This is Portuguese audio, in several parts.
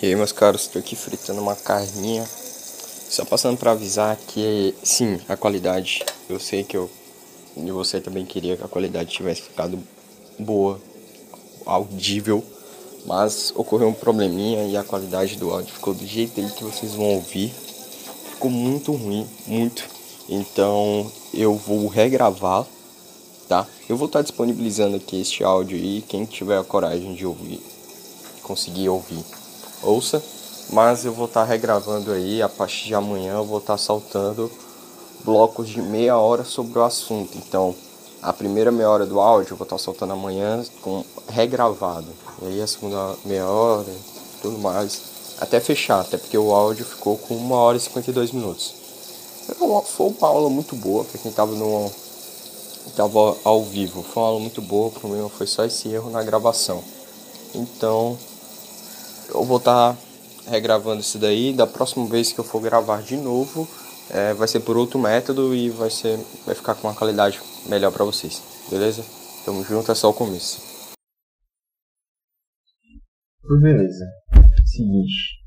E aí meus caros, estou aqui fritando uma carninha. Só passando para avisar que sim, a qualidade Eu sei que eu e você também queria que a qualidade tivesse ficado boa, audível Mas ocorreu um probleminha e a qualidade do áudio ficou do jeito que vocês vão ouvir. Ficou muito ruim, muito. Então eu vou regravar, tá? Eu vou estar disponibilizando aqui este áudio aí Quem tiver a coragem de ouvir, conseguir ouvir ouça, mas eu vou estar tá regravando aí, a partir de amanhã eu vou estar tá soltando blocos de meia hora sobre o assunto. Então, a primeira meia hora do áudio eu vou estar tá soltando amanhã com regravado. E aí a segunda meia hora, tudo mais, até fechar, até porque o áudio ficou com uma hora e 52 minutos. Foi uma aula muito boa para quem estava no tava ao vivo. Foi uma aula muito boa, o problema foi só esse erro na gravação. Então, eu vou estar tá regravando isso daí. Da próxima vez que eu for gravar de novo, é, vai ser por outro método e vai ser vai ficar com uma qualidade melhor para vocês. Beleza? Tamo junto, é só o começo. Beleza. Seguinte,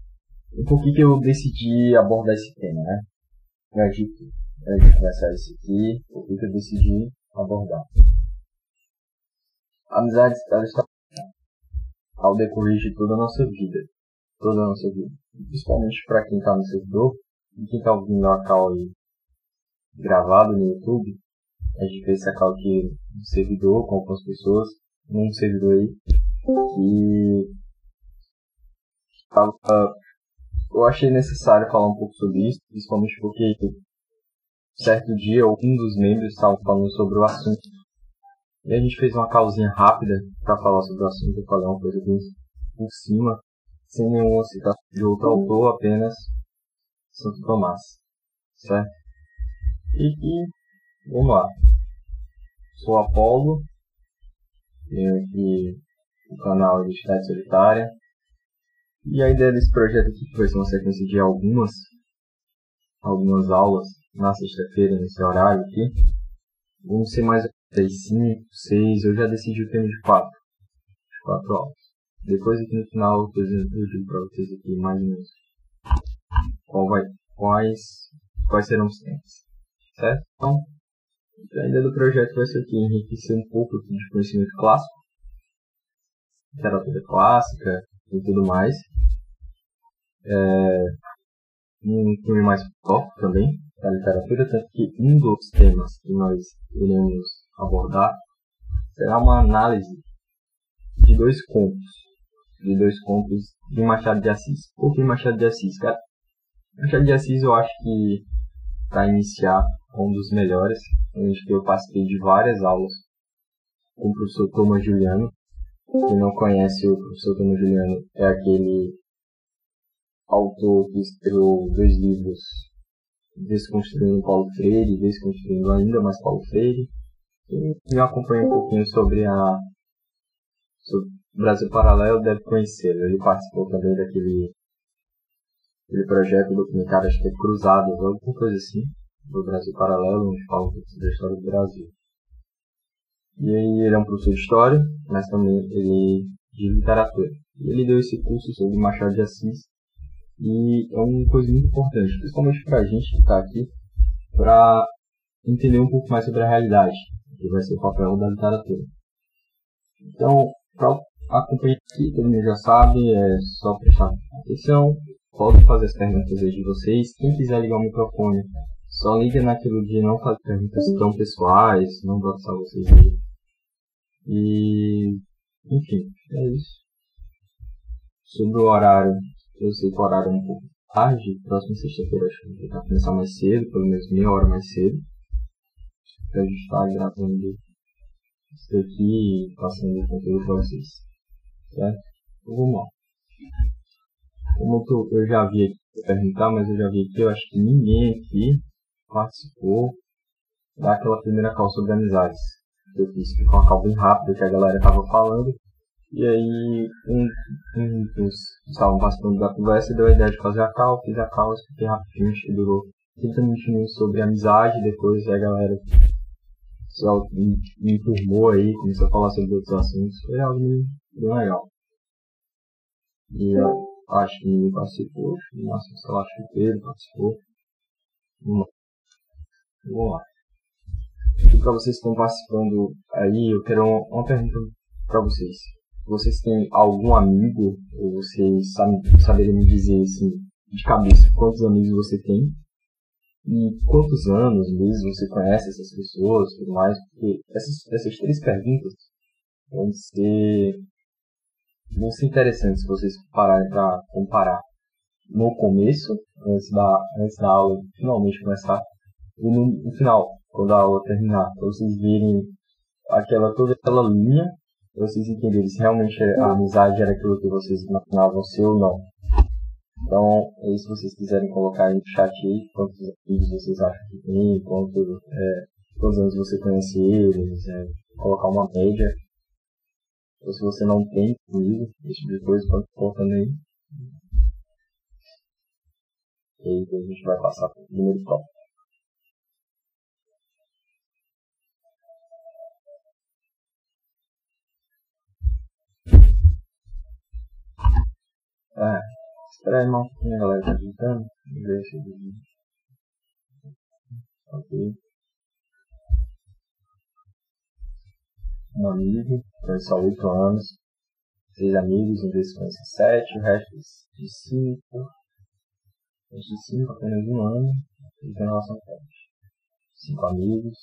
por que, que eu decidi abordar esse tema, né? Pra gente começar isso aqui, por que, que eu decidi abordar? Amizades, elas estão ao decorrer de toda a nossa vida. Toda a nossa vida. Principalmente para quem está no servidor e quem está ouvindo a call gravado no YouTube. A gente fez essa call aqui no servidor com algumas pessoas, num servidor aí, que tava, eu achei necessário falar um pouco sobre isso, principalmente porque certo dia um dos membros estava falando sobre o assunto e a gente fez uma causinha rápida para falar sobre o assunto, falei uma coisa bem por cima, sem nenhuma citação de outro autor, apenas Santo Tomás. Certo? E, e vamos lá. Sou Apolo, tenho aqui o canal Identidade Solitária. E a ideia desse projeto aqui, que vai ser uma sequência de algumas, algumas aulas na sexta-feira, nesse horário aqui, vão ser mais 5, 6, eu já decidi o tema de 4. De 4 aulas. Depois aqui no final eu digo para vocês aqui mais ou menos qual vai, quais, quais serão os temas. Certo? Então, a ideia do projeto vai ser aqui enriquecer um pouco de conhecimento clássico, literatura clássica e tudo mais. É, um filme mais top também da literatura, tanto que um dos temas que nós iremos abordar será uma análise de dois contos, de dois contos de Machado de Assis. Por que Machado de Assis, cara? Machado de Assis eu acho que para iniciar é um dos melhores, eu participei de várias aulas com o professor Thomas Juliano. Quem não conhece o professor Thomas Juliano é aquele autor que escreveu dois livros Desconstruindo Paulo Freire, Desconstruindo ainda mais Paulo Freire, e me acompanha um pouquinho sobre a sobre Brasil Paralelo deve conhecê-lo. Ele participou também daquele, aquele projeto documentário, acho que é Cruzadas, alguma coisa assim, do Brasil Paralelo, onde fala um pouco sobre a história do Brasil. E aí ele é um professor de história, mas também ele de literatura. E ele deu esse curso sobre Machado de Assis e é uma coisa muito importante, principalmente para a gente que está aqui, para entender um pouco mais sobre a realidade que vai ser o papel da literatura. Então, para acompanhar aqui, todo mundo já sabe, é só prestar atenção, pode fazer as perguntas aí de vocês. Quem quiser ligar o microfone, só liga naquilo de não fazer perguntas tão pessoais, não só vocês aí. E, enfim, é isso. Sobre o horário, eu sei que o horário é um pouco tarde, próxima sexta-feira acho que vai começar mais cedo, pelo menos meia hora mais cedo que a gente está gravando isso aqui e passando o conteúdo para vocês. Certo? Então vamos lá. Como eu, eu já vi aqui, perguntar, mas eu já vi aqui, eu acho que ninguém aqui participou daquela primeira call sobre amizades. Eu fiz foi uma call bem rápida que a galera estava falando. E aí um, um dos que estavam participando da conversa deu a ideia de fazer a call, fiz a call, expliquei rapidinho, acho que durou 30 minutinhos sobre amizade, depois a galera me, me informou aí, começou a falar sobre outros assuntos, foi algo bem, legal. E a, Acho que ninguém participou. No máximo, lá, acho que Pedro participou. Vamos lá. Vamos lá. E para vocês que estão participando aí, eu quero uma pergunta para vocês. Vocês têm algum amigo, ou vocês sabem, saberiam me dizer assim, de cabeça, quantos amigos você tem? E quantos anos, meses você conhece essas pessoas tudo mais? Porque essas, essas três perguntas vão ser, vão ser interessantes se vocês pararem para comparar no começo, antes da, antes da aula finalmente começar, e no, no final, quando a aula terminar, para vocês verem aquela, toda aquela linha, vocês entenderem se realmente a amizade era aquilo que vocês imaginavam ser ou não. Então, aí, se vocês quiserem colocar aí no chat aí quantos amigos vocês acham que tem, quanto, é, quantos anos você conhece eles, é, colocar uma média. Ou se você não tem comigo, esse tipo de coisa, pode colocando aí. E aí a gente vai passar para o primeiro tópico. Ah, espera aí, irmão. A galera tá digitando. Vamos ver se ele... Ok. Um amigo, conhece só 8 anos. Seis amigos, um deles conhece 7, o resto de 5. De 5, apenas um ano. E tem relação forte. 5 amigos.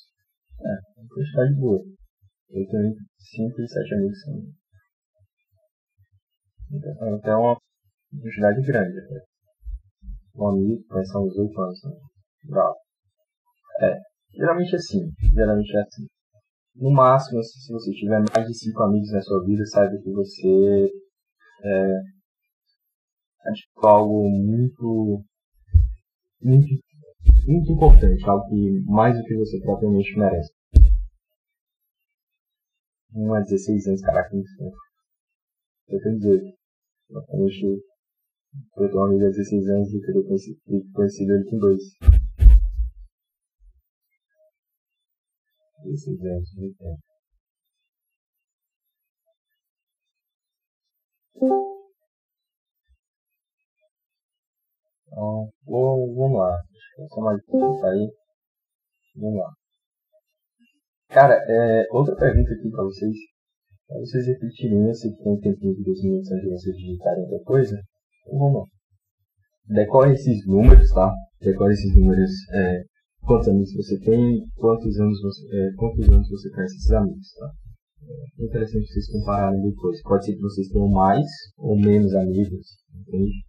É, uma quantidade boa. Eu tenho 5 e 7 amigos também. Então, é uma quantidade grande. Né? Um amigo vai ser uns 8 anos também. Bravo. É, geralmente é assim. Geralmente é assim. No máximo, assim, se você tiver mais de 5 amigos na sua vida, saiba que você é, adquiriu algo muito, muito, muito importante, algo que mais do que você propriamente merece. Um é 16 anos, caraca, muito tempo. Eu tenho 18. Provavelmente eu tenho um amigo há 16 anos e teria conhecido, conhecido ele com 2. 16 anos, muito tempo. Então, vou, vamos lá. Eu só mais aí. Vamos lá. Cara, é, outra pergunta aqui pra vocês. Pra vocês repetirem, se tem um de dois minutos antes de vocês digitarem outra coisa. Vamos lá. Decore esses números, tá? Decore esses números, é, quantos amigos você tem, quantos anos você, é, quantos anos você conhece esses amigos, tá? É interessante vocês compararem depois. Pode ser que vocês tenham mais ou menos amigos, entende?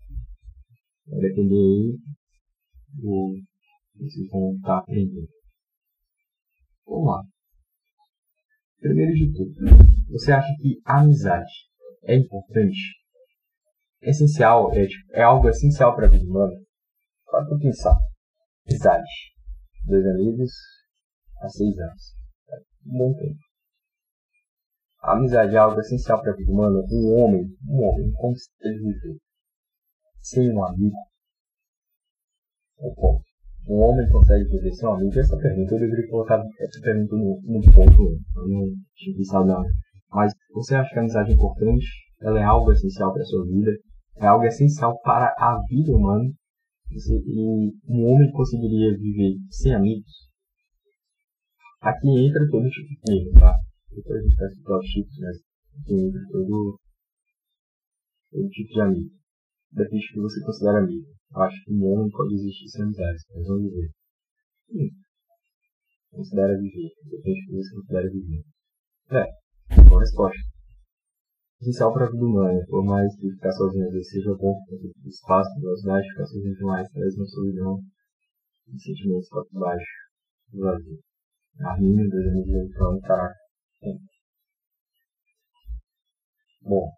Vai depender aí do que vocês vão estar aprendendo. Vamos lá. Primeiro de tudo, você acha que a amizade é importante? É essencial, é, tipo, é algo essencial para a vida humana? Para pensar. Amizade. Dois amigos há seis anos. Um bom tempo. A amizade é algo essencial para a vida humana. Um homem, um homem, como se deve viver? Sem um amigo? Ou como? Um homem consegue viver sem um amigo? Essa pergunta eu deveria colocar essa pergunta no, no ponto 1. Eu não tinha pensado nada. Mas você acha que a amizade é importante? Ela é algo essencial para a sua vida? É algo essencial para a vida humana? E um homem conseguiria viver sem amigos? Aqui entra todo tipo de amigo, tá? Depois a gente vai citar os tipos, mas aqui entra todo, todo tipo de amigo. Depende do que você considera amigo. Eu acho que um homem pode existir sem amizades, mas vamos ver. Hum. Considera viver. Depende do que você considera viver. É, boa resposta. Essencial para a vida humana, por mais que ficar sozinho às vezes seja bom, porque espaço, velocidade, ficar sozinho demais traz uma solidão e sentimentos para baixo, vazio. Arminho, dois amigos aí falando, caraca. Bom.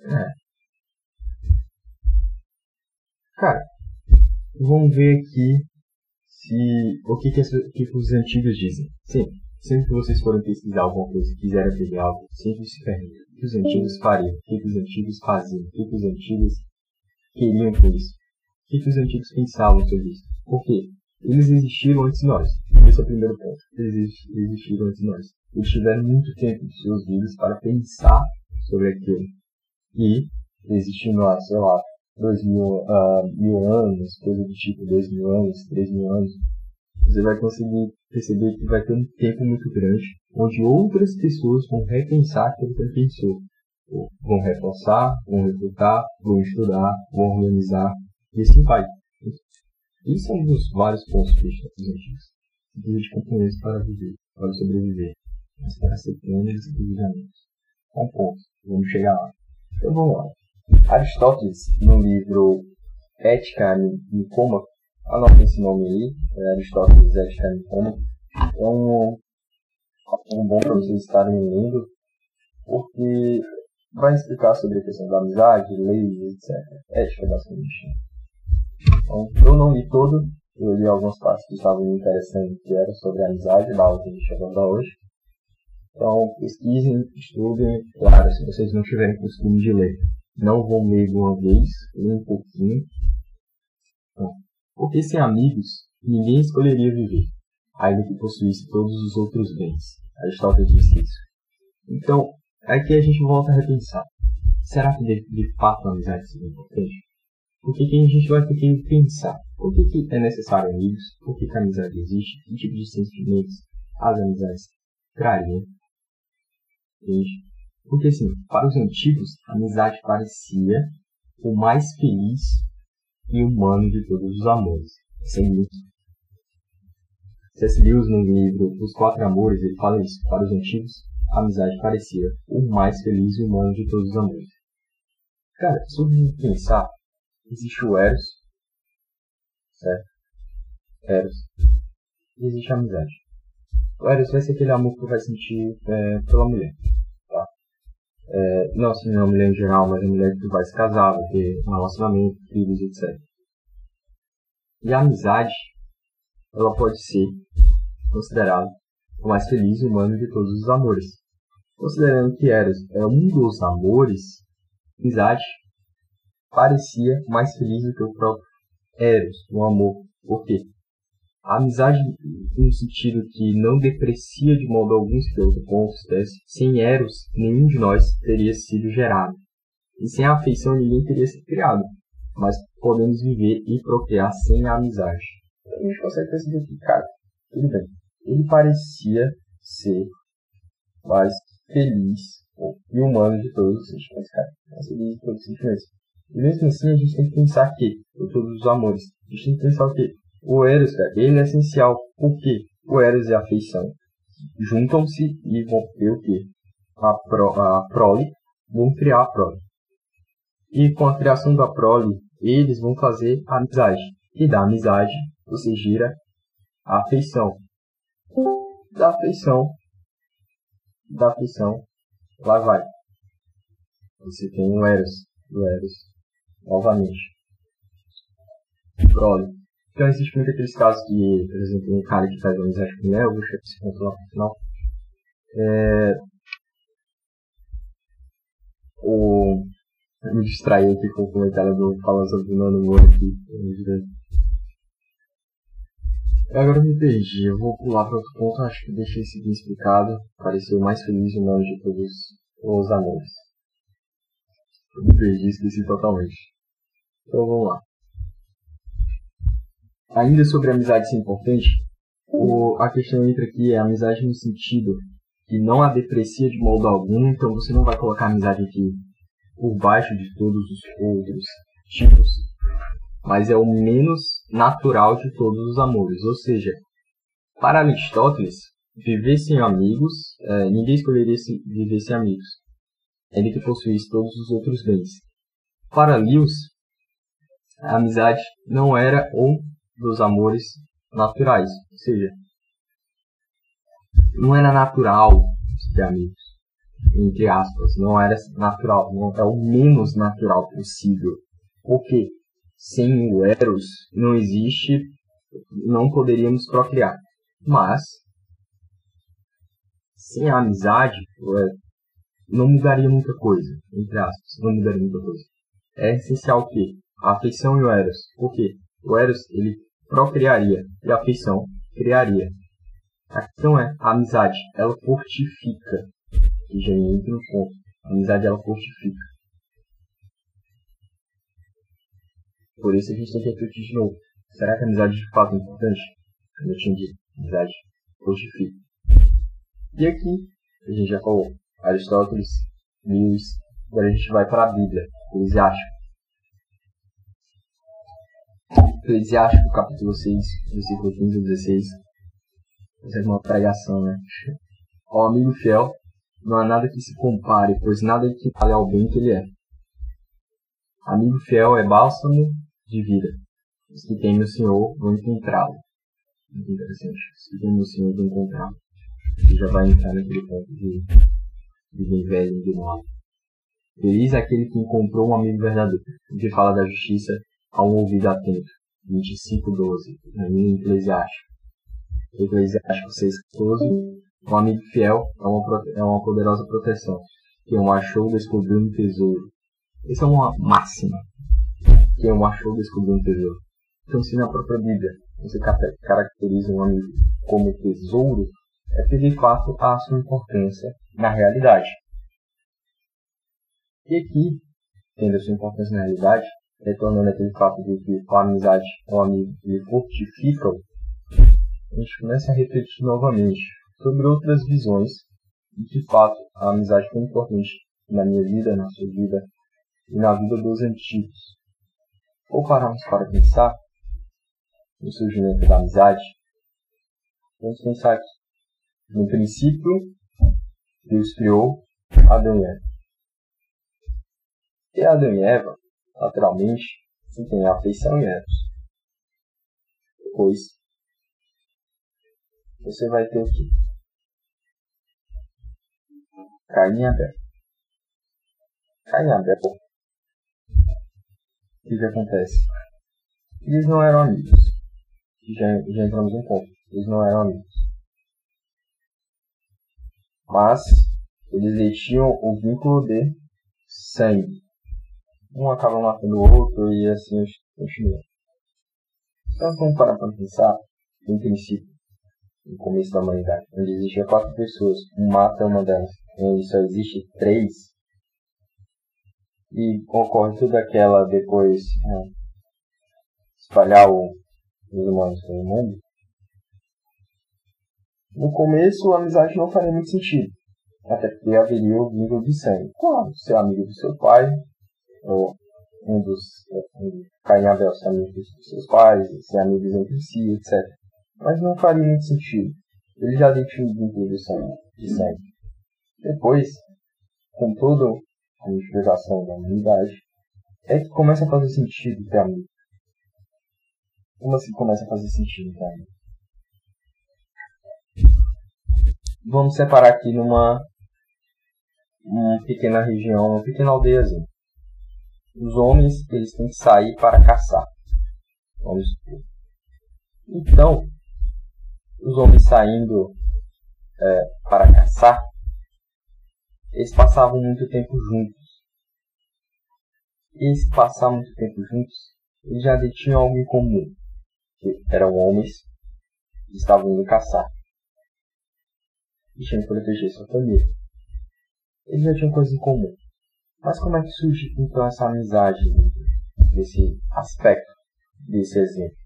É. Cara, vamos ver aqui se o que, que, as, que os antigos dizem. Sim, sempre que vocês forem pesquisar alguma coisa e quiserem aprender algo, sempre se perguntem o que os antigos fariam, o que, os antigos faziam, o que, os antigos queriam com isso, o que, os antigos pensavam sobre isso. Por quê? Eles existiram antes de nós. Esse é o primeiro ponto. Eles existiram antes de nós. Eles tiveram muito tempo de seus vidas para pensar sobre aquilo. E existindo lá, sei lá, dois mil, uh, mil anos, coisa do tipo, dois mil anos, três mil anos, você vai conseguir perceber que vai ter um tempo muito grande onde outras pessoas vão repensar aquilo que ele pensou. Vão reforçar, vão refutar, vão estudar, vão organizar, e assim vai. Isso é um dos vários pontos críticos antigos. Precisa de para viver, para sobreviver, mas para ser plenos e planejamentos. É um ponto, vamos chegar lá. Então vamos lá. Aristóteles, no livro Ética Nicômaco, anota esse nome aí, é Aristóteles Ética Nicômaco, é um, um bom para vocês estarem lendo, porque vai explicar sobre a questão da amizade, leis, etc. Ética. Então, eu não li todo, eu li algumas partes que estavam me interessando, que era sobre a amizade, da aula que a gente abordar hoje. Então, pesquisem, estudem. Claro, se vocês não tiverem costume de ler, não vão ler uma vez, um pouquinho. Então, porque sem amigos, ninguém escolheria viver, ainda que possuísse todos os outros bens. Aristóteles disse isso. Então, aqui a gente volta a repensar. Será que de, de fato a amizade seria importante? o que, que a gente vai ter que pensar? Por que, que é necessário amigos? Por que, que a amizade existe? Que tipo de sentimentos as amizades trariam? Porque assim, para os antigos, a amizade parecia o mais feliz e humano de todos os amores. Sem muito. C.S. Lewis, no livro Os Quatro Amores, ele fala isso. Para os antigos, a amizade parecia o mais feliz e humano de todos os amores. Cara, se eu pensar, existe o Eros, certo? Eros. E existe a amizade. O Eros vai ser aquele amor que tu vai sentir é, pela mulher? É, não assim, não a mulher em geral, mas a mulher que vai se casar, vai ter um relacionamento, filhos, etc. E a amizade, ela pode ser considerada o mais feliz humano de todos os amores. Considerando que Eros é um dos amores, amizade parecia mais feliz do que o próprio Eros, o amor. Por quê? A amizade, no sentido que não deprecia de modo algum se pelo acontece, sem Eros, nenhum de nós teria sido gerado. E sem a afeição, ninguém teria sido criado. Mas podemos viver e procriar sem a amizade. Então, a gente consegue perceber que, cara, tudo bem. Ele parecia ser mais feliz e humano de todos os sentimentos, cara. Mais feliz de todos os sentimentos. E mesmo assim, a gente tem que pensar que, por todos os amores, a gente tem que pensar o que? O Eros, cara, ele é essencial. Por quê? O Eros e a afeição juntam-se e vão ter o quê? A, pro, a prole, vão criar a prole. E com a criação da prole, eles vão fazer a amizade. E da amizade, você gira a afeição. Da afeição, da afeição, lá vai. Você tem o Eros, o Eros novamente. Prole. Então existe muito aqueles casos que, por exemplo, um cara que faz amizade com mulher, eu vou chegar esse ponto lá no final. É... O... Me distraí aqui com o comentário do falando sobre o Moro aqui. Agora eu me perdi, eu vou pular para outro ponto, acho que deixei isso bem explicado. Pareceu mais feliz o nome de todos os amores. Eu me perdi, esqueci totalmente. Então vamos lá. Ainda sobre amizade ser importante, o, a questão entra aqui é amizade no sentido que não a deprecia de modo algum, então você não vai colocar a amizade aqui por baixo de todos os outros tipos, mas é o menos natural de todos os amores. Ou seja, para Aristóteles, viver sem amigos, é, ninguém escolheria se, viver sem amigos. Ele que possuísse todos os outros bens. Para Lewis, a amizade não era um dos amores naturais. Ou seja, não era natural ter amigos. Entre aspas, não era natural, não é o menos natural possível. Porque sem o Eros não existe, não poderíamos procriar. Mas sem a amizade, não mudaria muita coisa, entre aspas, não mudaria muita coisa. É essencial que a afeição e o Eros. Por quê? O Eros, ele procriaria e a afeição criaria. A questão é, a amizade, ela fortifica. E já entra no ponto. A amizade, ela fortifica. Por isso a gente tem que refletir de novo. Será que a amizade de fato é importante? Como eu tinha dito, amizade fortifica. E aqui, a gente já falou, Aristóteles, Lewis, agora a gente vai para a Bíblia, Eclesiástico. Eclesiástico, capítulo 6, versículo 15 a 16. Isso é uma pregação, né? Ó amigo fiel, não há nada que se compare, pois nada equivale ao bem que ele é. Amigo fiel é bálsamo de vida. Os que temem o Senhor vão encontrá-lo. Muito interessante. Os que temem o Senhor vão encontrá-lo. Você já vai entrar naquele ponto de, de velho e de mal. Feliz é aquele que encontrou um amigo verdadeiro, que fala da justiça a um ouvido atento. 25:12, na minha Eclesiástico. Eclesiástico 6:14. Um amigo fiel é uma, é uma poderosa proteção. Quem o achou descobriu um tesouro. Essa é uma máxima. Quem o achou descobriu um tesouro. Então, se na própria Bíblia você caracteriza um amigo como tesouro, é que de fato há sua importância na realidade. E aqui, tendo a sua importância na realidade, retornando aquele fato de que a amizade com o amigo lhe fortifica, a gente começa a refletir novamente sobre outras visões e de fato a amizade foi importante na minha vida, na sua vida e na vida dos antigos. Ou pararmos para pensar no surgimento da amizade, vamos pensar aqui. No princípio, Deus criou Adão e Eva. E Adão e Eva naturalmente, se tem afeição em ambos. Depois, você vai ter o que? Caim e Abel. Caim e Abel. O que, que acontece? Eles não eram amigos. Já, já entramos em ponto. Eles não eram amigos. Mas eles tinham o vínculo de sangue um acaba matando o outro e assim continua. Então vamos parar para pensar, em princípio, no começo da humanidade, onde existia quatro pessoas, um mata uma delas, onde só existe três, e ocorre tudo aquela depois é, espalhar o, os humanos pelo mundo. No começo a amizade não faria muito sentido, até porque haveria o vínculo de sangue. Claro, ser amigo do seu pai, ou um dos e Abel ser amigos dos seus pais, ser amigos entre si, etc. Mas não faria muito sentido. Ele já tinham um vínculo de sangue. Depois, com toda a multiplicação da humanidade, é que começa a fazer sentido ter amigo. Como assim começa a fazer sentido ter amigo? Vamos separar aqui numa uma pequena região, uma pequena aldeiazinha os homens eles têm que sair para caçar. Vamos supor. Então, os homens saindo é, para caçar, eles passavam muito tempo juntos. E se passar muito tempo juntos, eles já tinham algo em comum. Que eram homens que estavam indo caçar. E tinham que proteger sua família. Eles já tinham coisas em comum. Mas como é que surge então essa amizade desse aspecto, desse exemplo?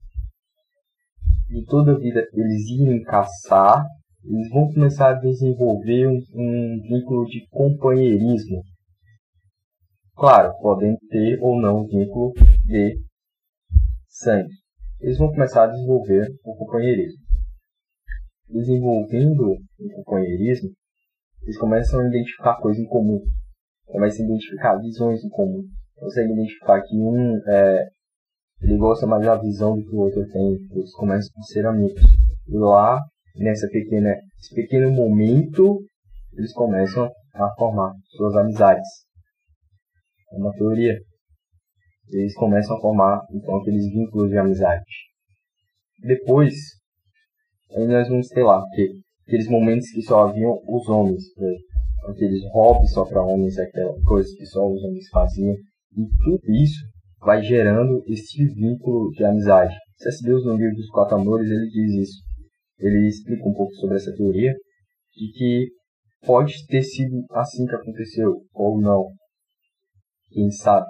De toda a vida eles irem caçar, eles vão começar a desenvolver um, um vínculo de companheirismo. Claro, podem ter ou não vínculo de sangue. Eles vão começar a desenvolver o companheirismo. Desenvolvendo o companheirismo, eles começam a identificar coisas em comum começa a identificar visões em comum. Consegue identificar que um é, ele gosta mais da visão do que o outro tem. Eles começam a ser amigos. E lá, nessa pequena, pequeno momento, eles começam a formar suas amizades. É uma teoria. Eles começam a formar então aqueles vínculos de amizade. Depois, aí nós vamos ter lá que, aqueles momentos que só haviam os homens. Né? Aqueles hobbies só para homens, aquela coisa que só os homens faziam. E tudo isso vai gerando esse vínculo de amizade. C.S. Lewis, no livro dos Quatro Amores, ele diz isso. Ele explica um pouco sobre essa teoria de que pode ter sido assim que aconteceu, ou não. Quem sabe?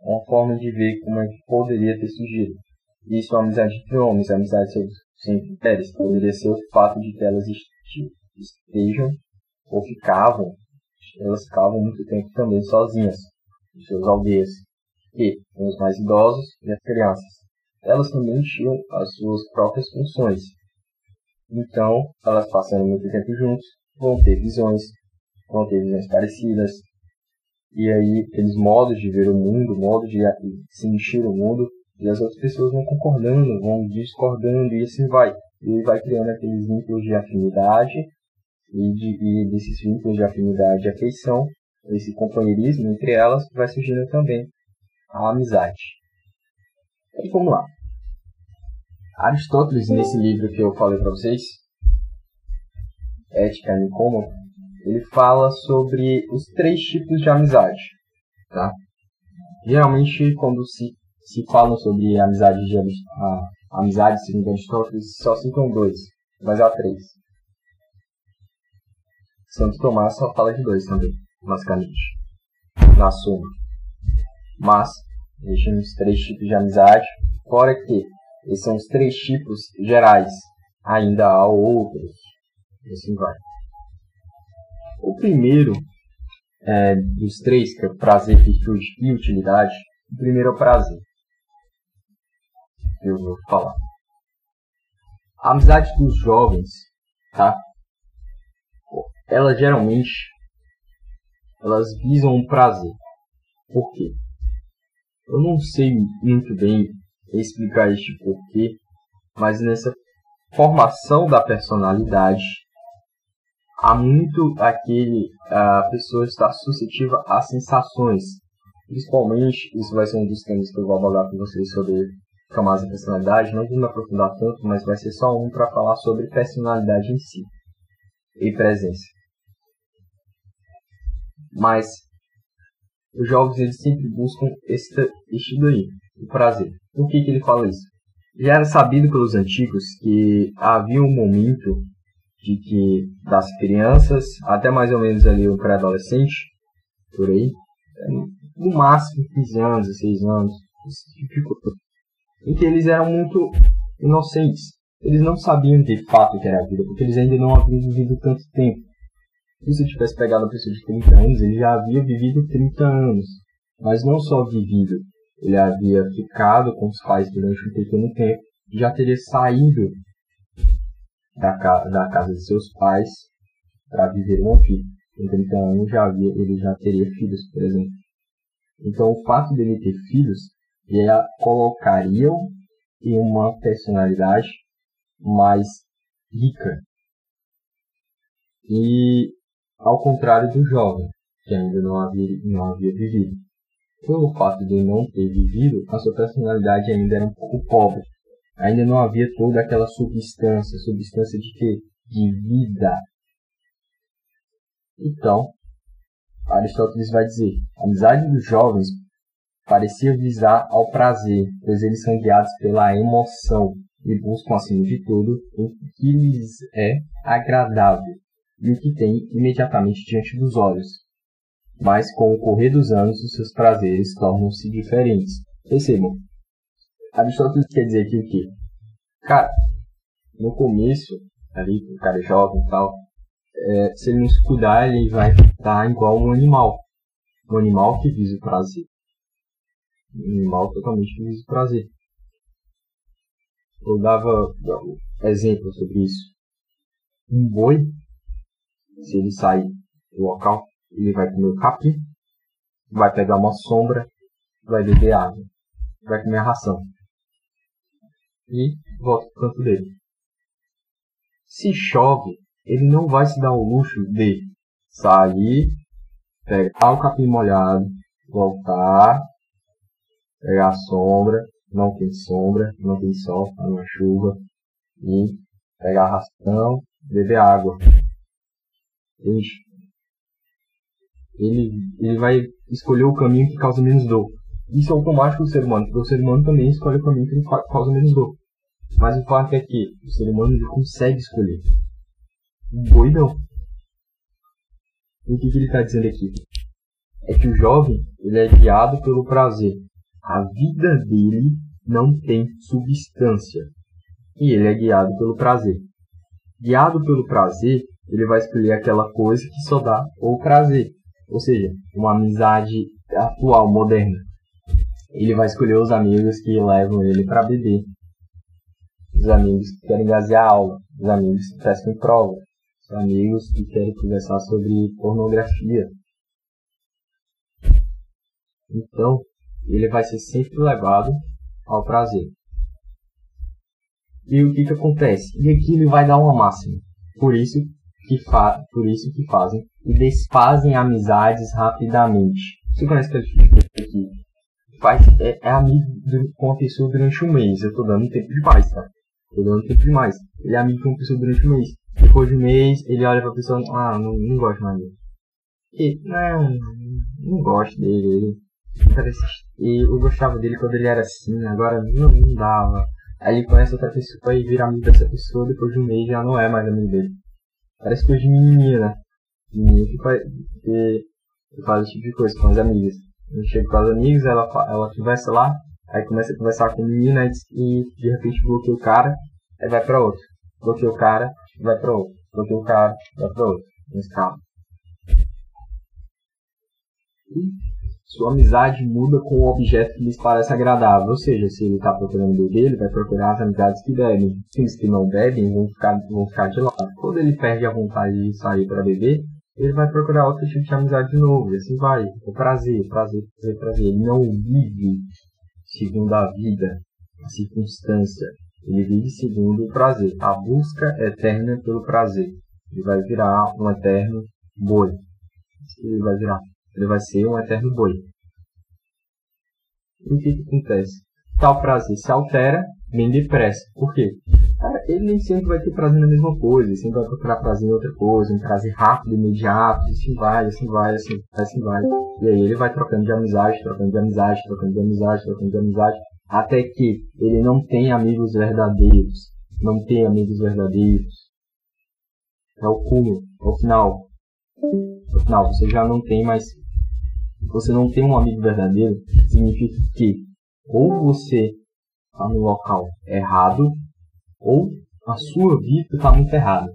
uma forma de ver como é que poderia ter surgido. Isso é uma amizade entre homens, a amizade sem mulheres, poderia ser o fato de que elas estejam ou ficavam, elas ficavam muito tempo também sozinhas, em seus aldeias, e com os mais idosos e as crianças. Elas também tinham as suas próprias funções. Então, elas passando muito tempo juntos, vão ter visões, vão ter visões parecidas, e aí aqueles modos de ver o mundo, modo de sentir o mundo, e as outras pessoas vão concordando, vão discordando, e assim vai. E vai criando aqueles vínculos de afinidade, e, de, e desses vínculos de afinidade e afeição, esse companheirismo entre elas, vai surgindo também a amizade. E vamos lá. Aristóteles, nesse livro que eu falei para vocês, Ética e Nicômaco, ele fala sobre os três tipos de amizade. Tá? Geralmente, quando se, se falam sobre amizade, de, a, amizade segundo Aristóteles, só citam dois, mas há três. Santo Tomás só fala de dois também, basicamente, na soma. Mas, existem os três tipos de amizade, fora que esses são os três tipos gerais, ainda há outros, e assim vai. O primeiro é, dos três, que é prazer, virtude e utilidade, o primeiro é o prazer. Eu vou falar. A amizade dos jovens, tá? Elas geralmente elas visam um prazer. Por quê? Eu não sei muito bem explicar este porquê, mas nessa formação da personalidade há muito aquele a pessoa está suscetível a sensações. Principalmente, isso vai ser um dos temas que eu vou abordar com vocês sobre camadas da personalidade. Não vou me aprofundar tanto, mas vai ser só um para falar sobre personalidade em si e presença. Mas os jovens eles sempre buscam este, este daí, o prazer. Por que, que ele fala isso? Já era sabido pelos antigos que havia um momento de que das crianças até mais ou menos ali o pré-adolescente, por aí, no máximo 15 anos, 16 anos, em que eles eram muito inocentes. Eles não sabiam de fato o que era a vida, porque eles ainda não haviam vivido tanto tempo. Se você tivesse pegado uma pessoa de 30 anos, ele já havia vivido 30 anos. Mas não só vivido, ele havia ficado com os pais durante um pequeno tempo, já teria saído da, da casa de seus pais para viver uma vida. Com 30 anos já havia, ele já teria filhos, por exemplo. Então o fato dele ter filhos já colocaria em uma personalidade mais rica. E ao contrário do jovem, que ainda não havia, não havia vivido. Pelo fato de não ter vivido, a sua personalidade ainda era um pouco pobre ainda não havia toda aquela substância, substância de quê? De vida. Então, Aristóteles vai dizer, a amizade dos jovens parecia visar ao prazer, pois eles são guiados pela emoção e buscam, acima de tudo, o que lhes é agradável e o que tem imediatamente diante dos olhos. Mas com o correr dos anos, os seus prazeres tornam-se diferentes. Percebam, Aristóteles quer dizer aqui o quê? Cara, no começo, ali, o cara é jovem e tal, é, se ele não se cuidar, ele vai estar igual um animal. Um animal que visa o prazer. Um animal totalmente que visa o prazer. Eu dava exemplo sobre isso. Um boi, se ele sair do local, ele vai comer o capim, vai pegar uma sombra, vai beber água, vai comer a ração e volta pro canto dele. Se chove, ele não vai se dar o luxo de sair, pegar o capim molhado, voltar, pegar a sombra, não tem sombra, não tem sol, tá numa chuva, e pegar a ração, beber água. Ele, ele, ele vai escolher o caminho que causa menos dor. Isso é automático do ser humano, porque o ser humano também escolhe o caminho que causa menos dor. Mas o fato é que o ser humano ele consegue escolher. O boi não. O que, que ele está dizendo aqui? é que o jovem ele é guiado pelo prazer. A vida dele não tem substância e ele é guiado pelo prazer. Guiado pelo prazer, ele vai escolher aquela coisa que só dá o prazer, ou seja, uma amizade atual, moderna. Ele vai escolher os amigos que levam ele para beber, os amigos que querem gasear aula, os amigos que prestam prova, os amigos que querem conversar sobre pornografia. Então, ele vai ser sempre levado ao prazer. E o que que acontece? E aqui ele vai dar uma máxima. Por isso que, fa por isso que fazem e desfazem amizades rapidamente. Você conhece aquele tipo aqui? Faz, é, é amigo com uma pessoa durante um mês. Eu tô dando tempo demais, tá? Tô dando tempo demais. Ele é amigo com uma pessoa durante um mês. Depois de um mês, ele olha pra pessoa, ah, não, não gosto mais dele. E, não, não gosto dele. Ele, e eu gostava dele quando ele era assim, agora não, não dava. Aí ele conhece outra pessoa e vira amigo dessa pessoa, depois de um mês já não é mais amigo dele. Parece coisa de menina, né? Menina que faz, que, que faz esse tipo de coisa com as amigas. Eu chego com as amigas, ela, ela conversa lá, aí começa a conversar com a menina e de repente bloqueia o cara, aí vai pra outro. Bloqueia o cara, vai pra outro. Bloqueia o cara, vai pra outro. Nesse carro. Sua amizade muda com o objeto que lhes parece agradável. Ou seja, se ele está procurando beber, ele vai procurar as amizades que bebem. Os que não bebem vão ficar, vão ficar de lado. Quando ele perde a vontade de sair para beber, ele vai procurar outro tipo de amizade de novo. E assim vai. O prazer, prazer, prazer, prazer. Ele não vive segundo a vida, a circunstância. Ele vive segundo o prazer. A busca eterna pelo prazer. Ele vai virar um eterno boi. Ele vai virar ele vai ser um eterno boi. E o que, que acontece? Tal prazer se altera bem depressa. Por quê? Cara, ele nem sempre vai ter prazer na mesma coisa, ele sempre vai procurar prazer em outra coisa, um prazer rápido, imediato, e assim vai, assim vai, assim, assim vai. E aí ele vai trocando de amizade, trocando de amizade, trocando de amizade, trocando de amizade, até que ele não tem amigos verdadeiros. Não tem amigos verdadeiros. É o cúmulo, é o final. No final, você já não tem mais você não tem um amigo verdadeiro, significa que ou você está no local errado, ou a sua vida está muito errada.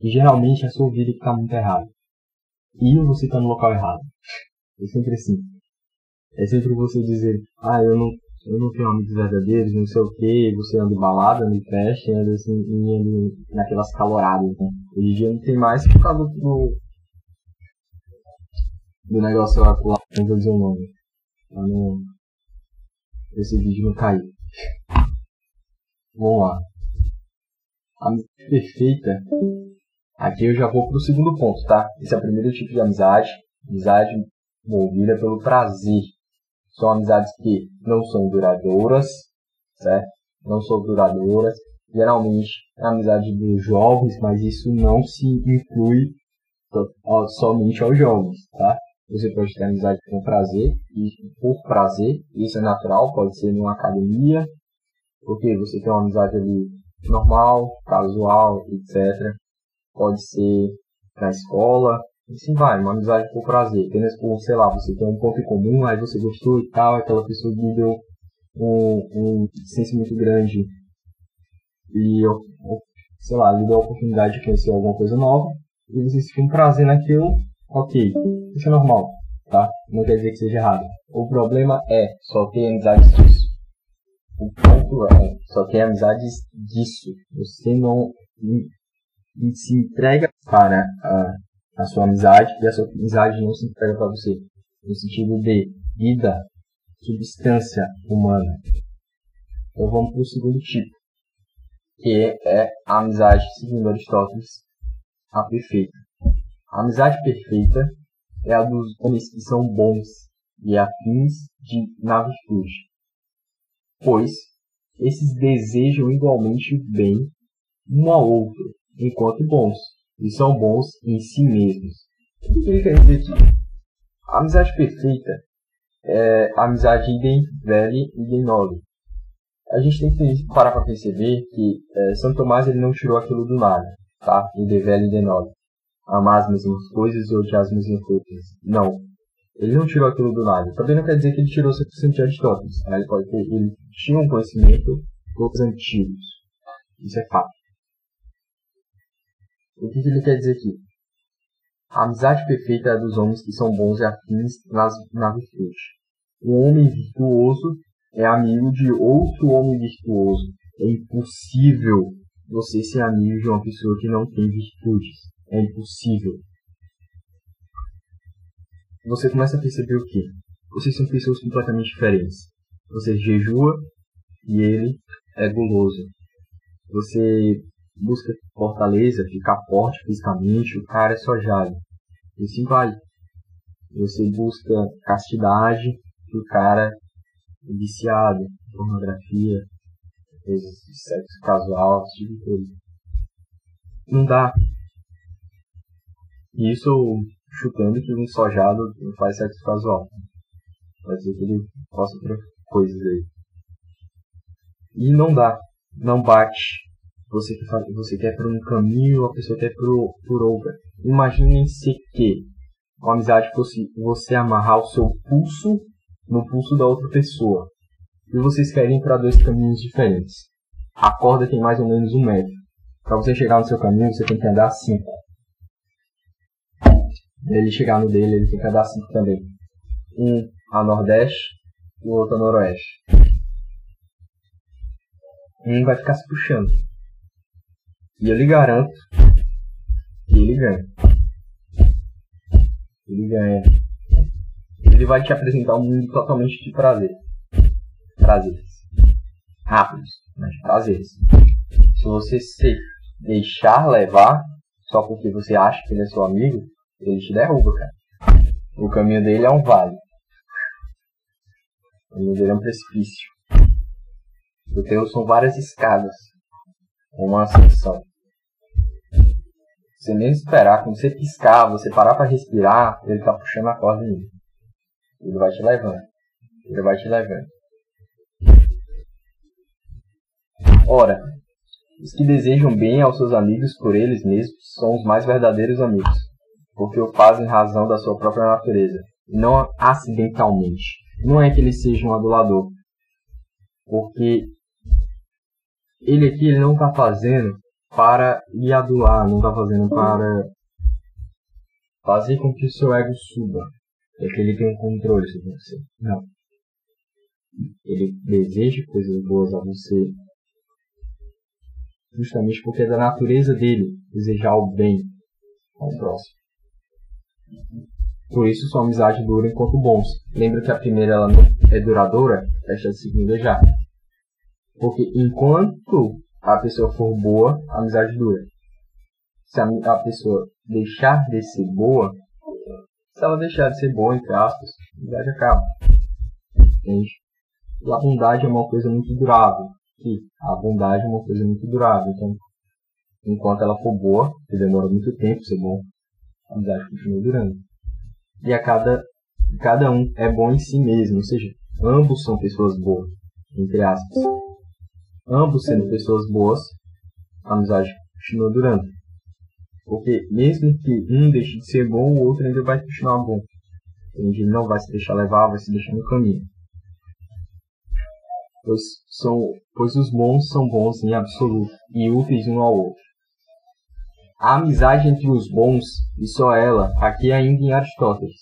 E geralmente é a sua vida que está muito errada. E você está no local errado. É sempre assim. É sempre você dizer, ah, eu não, eu não tenho amigos verdadeiros, não sei o que, você anda em balada, anda em festa, anda assim, anda naquelas caloradas, né? Hoje em dia não tem mais por causa do, do negócio lá, lá não vou dizer o nome. Pra não. Esse vídeo não cair. Vamos lá. A amizade perfeita. Aqui eu já vou pro segundo ponto, tá? Esse é o primeiro tipo de amizade. Amizade movida pelo prazer. São amizades que não são duradouras, certo? Não são duradouras. Geralmente é amizade dos jovens, mas isso não se inclui somente aos jovens, tá? Você pode ter amizade com prazer e por prazer, isso é natural, pode ser numa academia, porque você tem uma amizade ali normal, casual, etc. Pode ser na escola, e assim vai, uma amizade por prazer. Apenas por, sei lá, você tem um ponto em comum, aí você gostou e tal, aquela pessoa lhe deu um, um senso muito grande e, sei lá, lhe deu a oportunidade de conhecer alguma coisa nova, e você sentiu um prazer naquilo, Ok, isso é normal, tá? Não quer dizer que seja errado. O problema é só ter amizades disso. O ponto é só ter amizades disso. Você não se entrega para a, a sua amizade e a sua amizade não se entrega para você. No sentido de vida, substância humana. Então vamos para o segundo tipo, que é a amizade, segundo Aristóteles, a perfeita. A amizade perfeita é a dos homens que são bons e afins de, na virtude, pois esses desejam igualmente bem um ao outro, enquanto bons, e são bons em si mesmos. O que ele quer dizer aqui? A amizade perfeita é a amizade idem velha e idem nobre. A gente tem que parar para perceber que é, São Tomás ele não tirou aquilo do nada, tá? Idem velha e idem nobre amar as mesmas coisas e odiar as mesmas coisas. Não. Ele não tirou aquilo do nada. Também não quer dizer que ele tirou 100% de Aristóteles. Tá? Ele, pode ter, ele tinha um conhecimento dos antigos. Isso é fato. O que, que ele quer dizer aqui? A amizade perfeita é dos homens que são bons e afins nas, na virtude. Um homem virtuoso é amigo de outro homem virtuoso. É impossível você ser amigo de uma pessoa que não tem virtudes. É impossível. Você começa a perceber o quê? Vocês são pessoas completamente diferentes. Você jejua e ele é guloso. Você busca fortaleza, ficar forte fisicamente, o cara é sojado. E assim vai. Você busca castidade, o cara é viciado, pornografia, sexo casual, esse tipo de coisa. Não dá. E isso chutando que um sojado faz sexo casual. Pode ser que ele possa outras coisas aí. E não dá. Não bate. Você, você quer por um caminho, a pessoa quer por, por outra. Imaginem-se que a amizade fosse você amarrar o seu pulso no pulso da outra pessoa e vocês querem ir para dois caminhos diferentes. A corda tem mais ou menos um metro. Para você chegar no seu caminho, você tem que andar cinco. Ele chegar no dele, ele tem que andar também. Um a nordeste o outro a noroeste. Um vai ficar se puxando. E eu lhe garanto que ele ganha. Ele ganha. Ele vai te apresentar um mundo totalmente de prazer prazeres. Rápidos, mas prazeres. Se você se deixar levar só porque você acha que ele é seu amigo, ele te derruba, cara. O caminho dele é um vale. O caminho dele é um precipício. O teu são várias escadas. Uma ascensão. Você nem esperar, quando você piscar, você parar para respirar, ele tá puxando a corda em Ele vai te levando. Ele vai te levando. Ora, os que desejam bem aos seus amigos por eles mesmos são os mais verdadeiros amigos, porque o fazem em razão da sua própria natureza, não acidentalmente. Não é que ele seja um adulador, porque ele aqui ele não está fazendo para lhe adular, não está fazendo para fazer com que o seu ego suba, é que ele tem um controle sobre você. Não. Ele deseja coisas boas a você, justamente porque é da natureza dele desejar o bem ao próximo. Por isso sua amizade dura enquanto bons. Lembra que a primeira ela não é duradoura, fecha a segunda já. Porque enquanto a pessoa for boa, a amizade dura. Se a, a pessoa deixar de ser boa, se ela deixar de ser boa, entre aspas, a amizade acaba. Entende? E a bondade é uma coisa muito durável que a bondade é uma coisa muito durável. Então, enquanto ela for boa, que demora muito tempo ser bom, amizade continua durando. E a cada, cada um é bom em si mesmo, ou seja, ambos são pessoas boas, entre aspas. Ambos sendo pessoas boas, a amizade continua durando. Porque mesmo que um deixe de ser bom, o outro ainda vai continuar bom. Ele não vai se deixar levar, vai se deixar no caminho pois, são, pois os bons são bons em absoluto e úteis um ao outro. A amizade entre os bons, e só ela, aqui ainda em Aristóteles,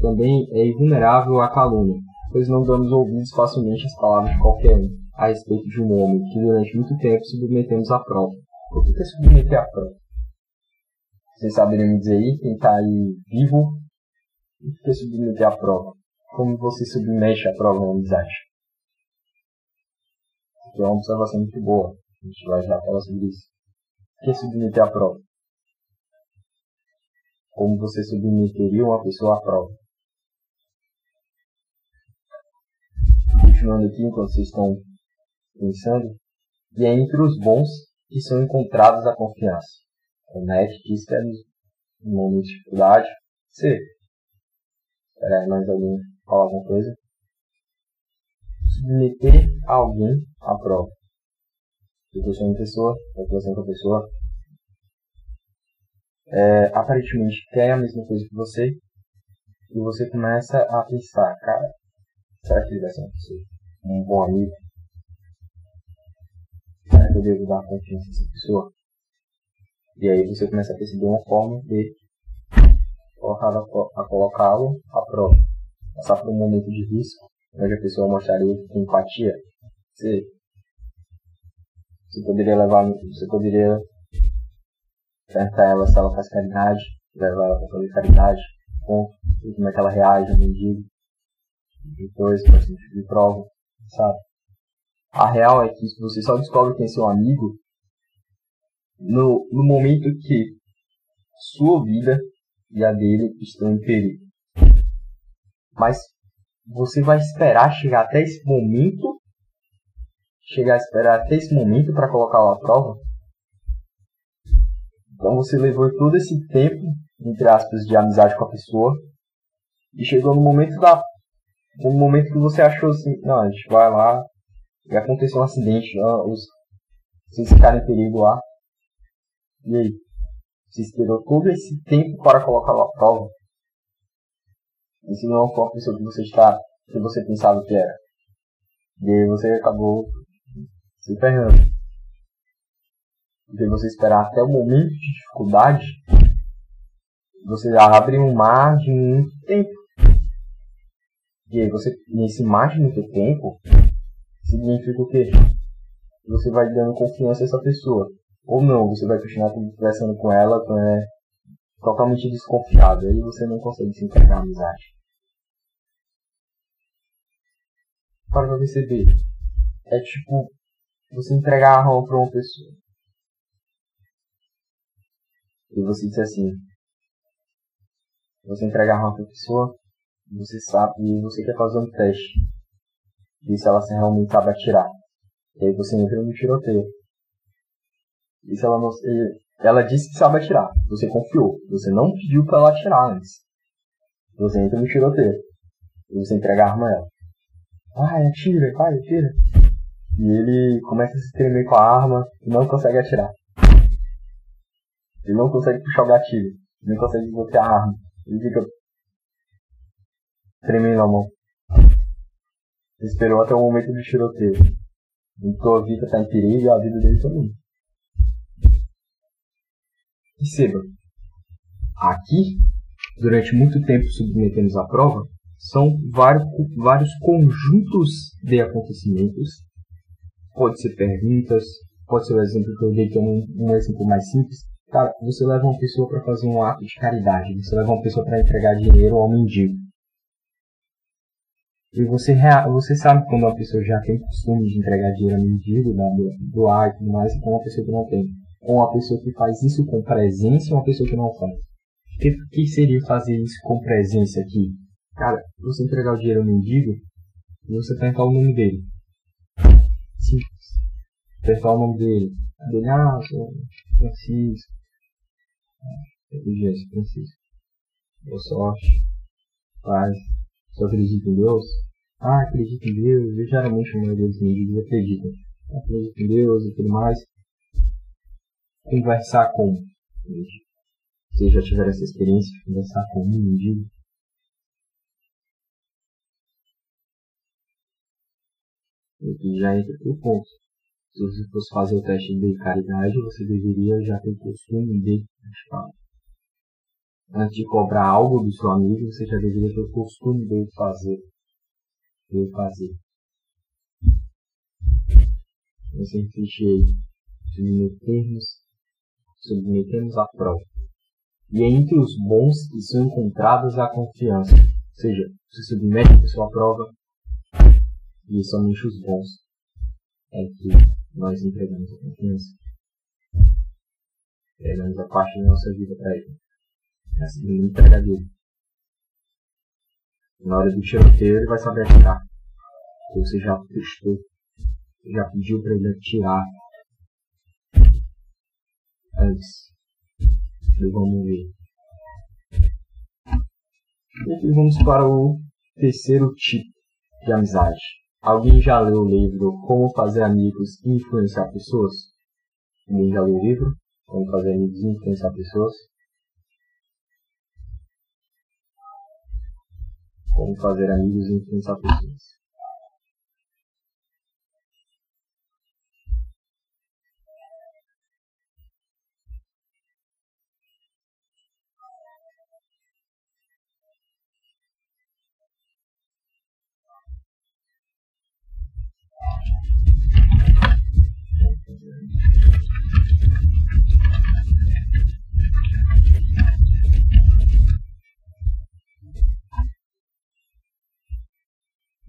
também é invulnerável à calúnia, pois não damos ouvidos facilmente às palavras de qualquer um a respeito de um homem que durante muito tempo submetemos à prova. O que é submeter à prova? Vocês saberiam me dizer aí, quem está aí vivo, o que é submeter à prova? Como você submete à prova na amizade? que é uma observação muito boa. A gente vai já falar sobre isso. O que é submeter à prova? Como você submeteria uma pessoa à prova? Continuando aqui, enquanto vocês estão pensando, e é entre os bons que são encontrados a confiança. O NET diz que é no momento de dificuldade. C. Espera aí, mais alguém falar alguma coisa? submeter alguém à prova. Eu sou uma pessoa, eu estou sendo pessoa. É, aparentemente quer a mesma coisa que você, e você começa a pensar, cara, será que ele vai ser pessoa, um bom amigo? Será que eu devo dar confiança nessa pessoa? E aí você começa a perceber uma forma de a colocá-lo à prova. Passar por um momento de risco, onde a pessoa mostraria empatia. Você, você poderia levar, você poderia perguntar ela se ela faz caridade, levar ela para fazer caridade, como é que ela reage ao mendigo, depois, para de prova, sabe? A real é que você só descobre quem é seu amigo no, no momento que sua vida e a dele estão em perigo. Mas você vai esperar chegar até esse momento? Chegar a esperar até esse momento para colocá-lo à prova? Então você levou todo esse tempo, entre aspas, de amizade com a pessoa, e chegou no momento da. No momento que você achou assim, não, a gente vai lá, e aconteceu um acidente, não, os, vocês ficaram em perigo lá. E aí? Você esperou todo esse tempo para colocá-lo à prova? Isso não foi uma pessoa que você está, que você pensava que era. E aí você acabou se ferrando. Porque você esperar até o momento de dificuldade, você abre um mar de muito tempo. E aí você, nesse mar de muito tempo, significa o quê? Você vai dando confiança a essa pessoa. Ou não, você vai continuar conversando com ela é, totalmente desconfiado. Aí você não consegue se entregar à amizade. Para perceber. É tipo você entregar a roupa pra uma pessoa. E você diz assim. Você entregar a roupa pra pessoa, você sabe, e você quer fazer um teste. E se ela realmente sabe atirar. E aí você entra no tiroteio. E se ela não. Ela disse que sabe atirar. Você confiou. Você não pediu pra ela atirar antes. Você entra no tiroteio. E você entrega a arma a ela. Vai, atira, vai, atira. E ele começa a se tremer com a arma e não consegue atirar. Ele não consegue puxar o gatilho. Ele não consegue desbloquear a arma. Ele fica tremendo a mão. Esperou até o momento do tiroteio. Então a vida está em perigo e a vida dele também. Perceba, aqui, durante muito tempo submetemos à prova, são vários, vários conjuntos de acontecimentos. Pode ser perguntas, pode ser o exemplo que eu dei, que é um, um exemplo mais simples. Cara, você leva uma pessoa para fazer um ato de caridade, você leva uma pessoa para entregar dinheiro ao mendigo. E você, você sabe quando uma pessoa já tem costume de entregar dinheiro ao mendigo, doar e tudo mais, e quando uma pessoa que não tem ou uma pessoa que faz isso com presença ou uma pessoa que não faz? O que, que seria fazer isso com presença aqui? Cara, você entregar o dinheiro ao mendigo e você perguntar o nome dele. Simples. Perguntar o nome dele. Dele, ah, Francisco. Inteligência, Francisco. Boa sorte. Paz. Você acredita em Deus? Ah, acredito em Deus. Eu geralmente a maioria dos mendigos acreditam. Acredito em Deus e tudo mais conversar com Vocês já tiveram essa experiência de conversar com um mendigo? E já entra o ponto. Se você fosse fazer o teste de caridade, você deveria já ter costume de Antes de cobrar algo do seu amigo, você já deveria ter o costume de fazer. De fazer. Você repetir aí. termos submetemos à prova. E é entre os bons que são encontradas a confiança. Ou seja, você submete a pessoa à prova e somente os bons é que nós entregamos a confiança. Entregamos a parte da nossa vida para ele. Assim ele entrega dele. Na hora do tiroteio ele vai saber atirar. Você já testou, já pediu para ele atirar antes do vamos ver. E aqui vamos para o terceiro tipo de amizade. Alguém já leu o livro Como Fazer Amigos e Influenciar Pessoas? Alguém já leu o livro Como Fazer Amigos e Influenciar Pessoas? Como Fazer Amigos e Influenciar Pessoas.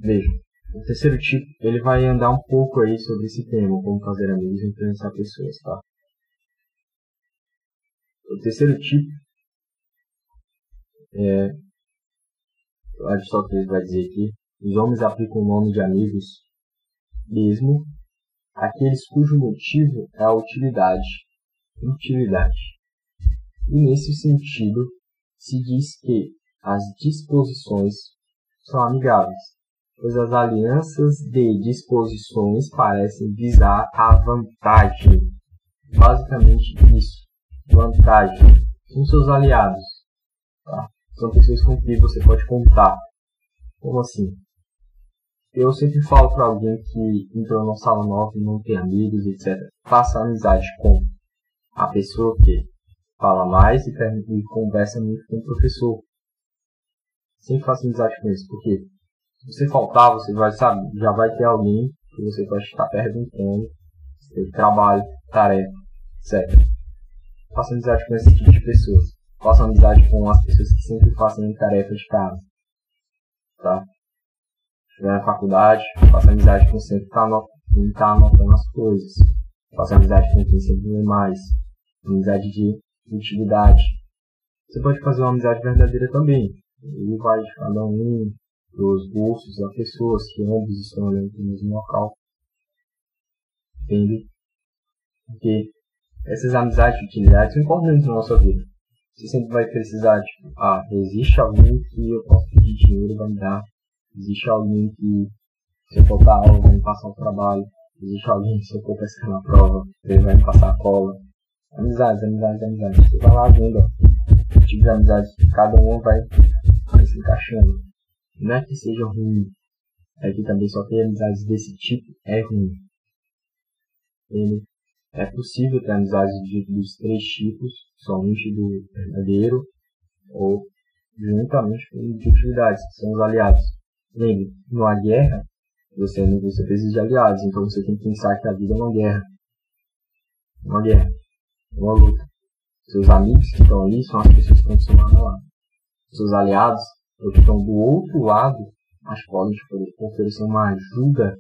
Veja, o terceiro tipo, ele vai andar um pouco aí sobre esse tema, como fazer amigos e influenciar pessoas, tá? O terceiro tipo é, Aristóteles vai dizer que os homens aplicam o nome de amigos mesmo aqueles cujo motivo é a utilidade, utilidade. E nesse sentido, se diz que as disposições são amigáveis, pois as alianças de disposições parecem visar a vantagem. Basicamente isso, vantagem. São seus aliados. Tá? São pessoas com quem você pode contar. Como assim? Eu sempre falo para alguém que entrou na sala nova e não tem amigos, etc. Faça amizade com a pessoa que fala mais e, e conversa muito com o professor. Sempre faça amizade com eles, porque você faltar, você vai saber, já vai ter alguém que você pode estar perguntando, trabalho, tarefa, etc. Faça amizade com esse tipo de pessoas. Faça amizade com as pessoas que sempre fazem tarefas de casa. Tá? Estiver na faculdade, faça amizade com sempre está anotando, tá anotando as coisas. Faça amizade com quem sempre lê mais. Amizade de utilidade. Você pode fazer uma amizade verdadeira também. E vai de cada um, dos gostos das pessoas que ambos estão olhando para o mesmo local. Entende? Porque essas amizades de utilidade são importantes na nossa vida. Você sempre vai precisar, tipo, ah, existe alguém que eu posso pedir dinheiro vai me dar. Existe alguém que, se eu faltar aula, vai me passar o trabalho. Existe alguém que, se eu for pescar na prova, ele vai me passar a cola. Amizades, amizades, amizades. Você vai lá vendo, o tipo de amizade que cada um vai, vai se encaixando. Não é que seja ruim, é que também só ter amizades desse tipo é ruim. Ele, é possível ter amizades de, dos três tipos, somente do verdadeiro ou juntamente com de utilidades, que são os aliados. Lembre, numa guerra, você, você precisa de aliados, então você tem que pensar que a vida é uma guerra. Uma guerra. Uma luta. Seus amigos que estão ali são as pessoas que estão se lá. Seus aliados que estão do outro lado, mas podem oferecer uma ajuda,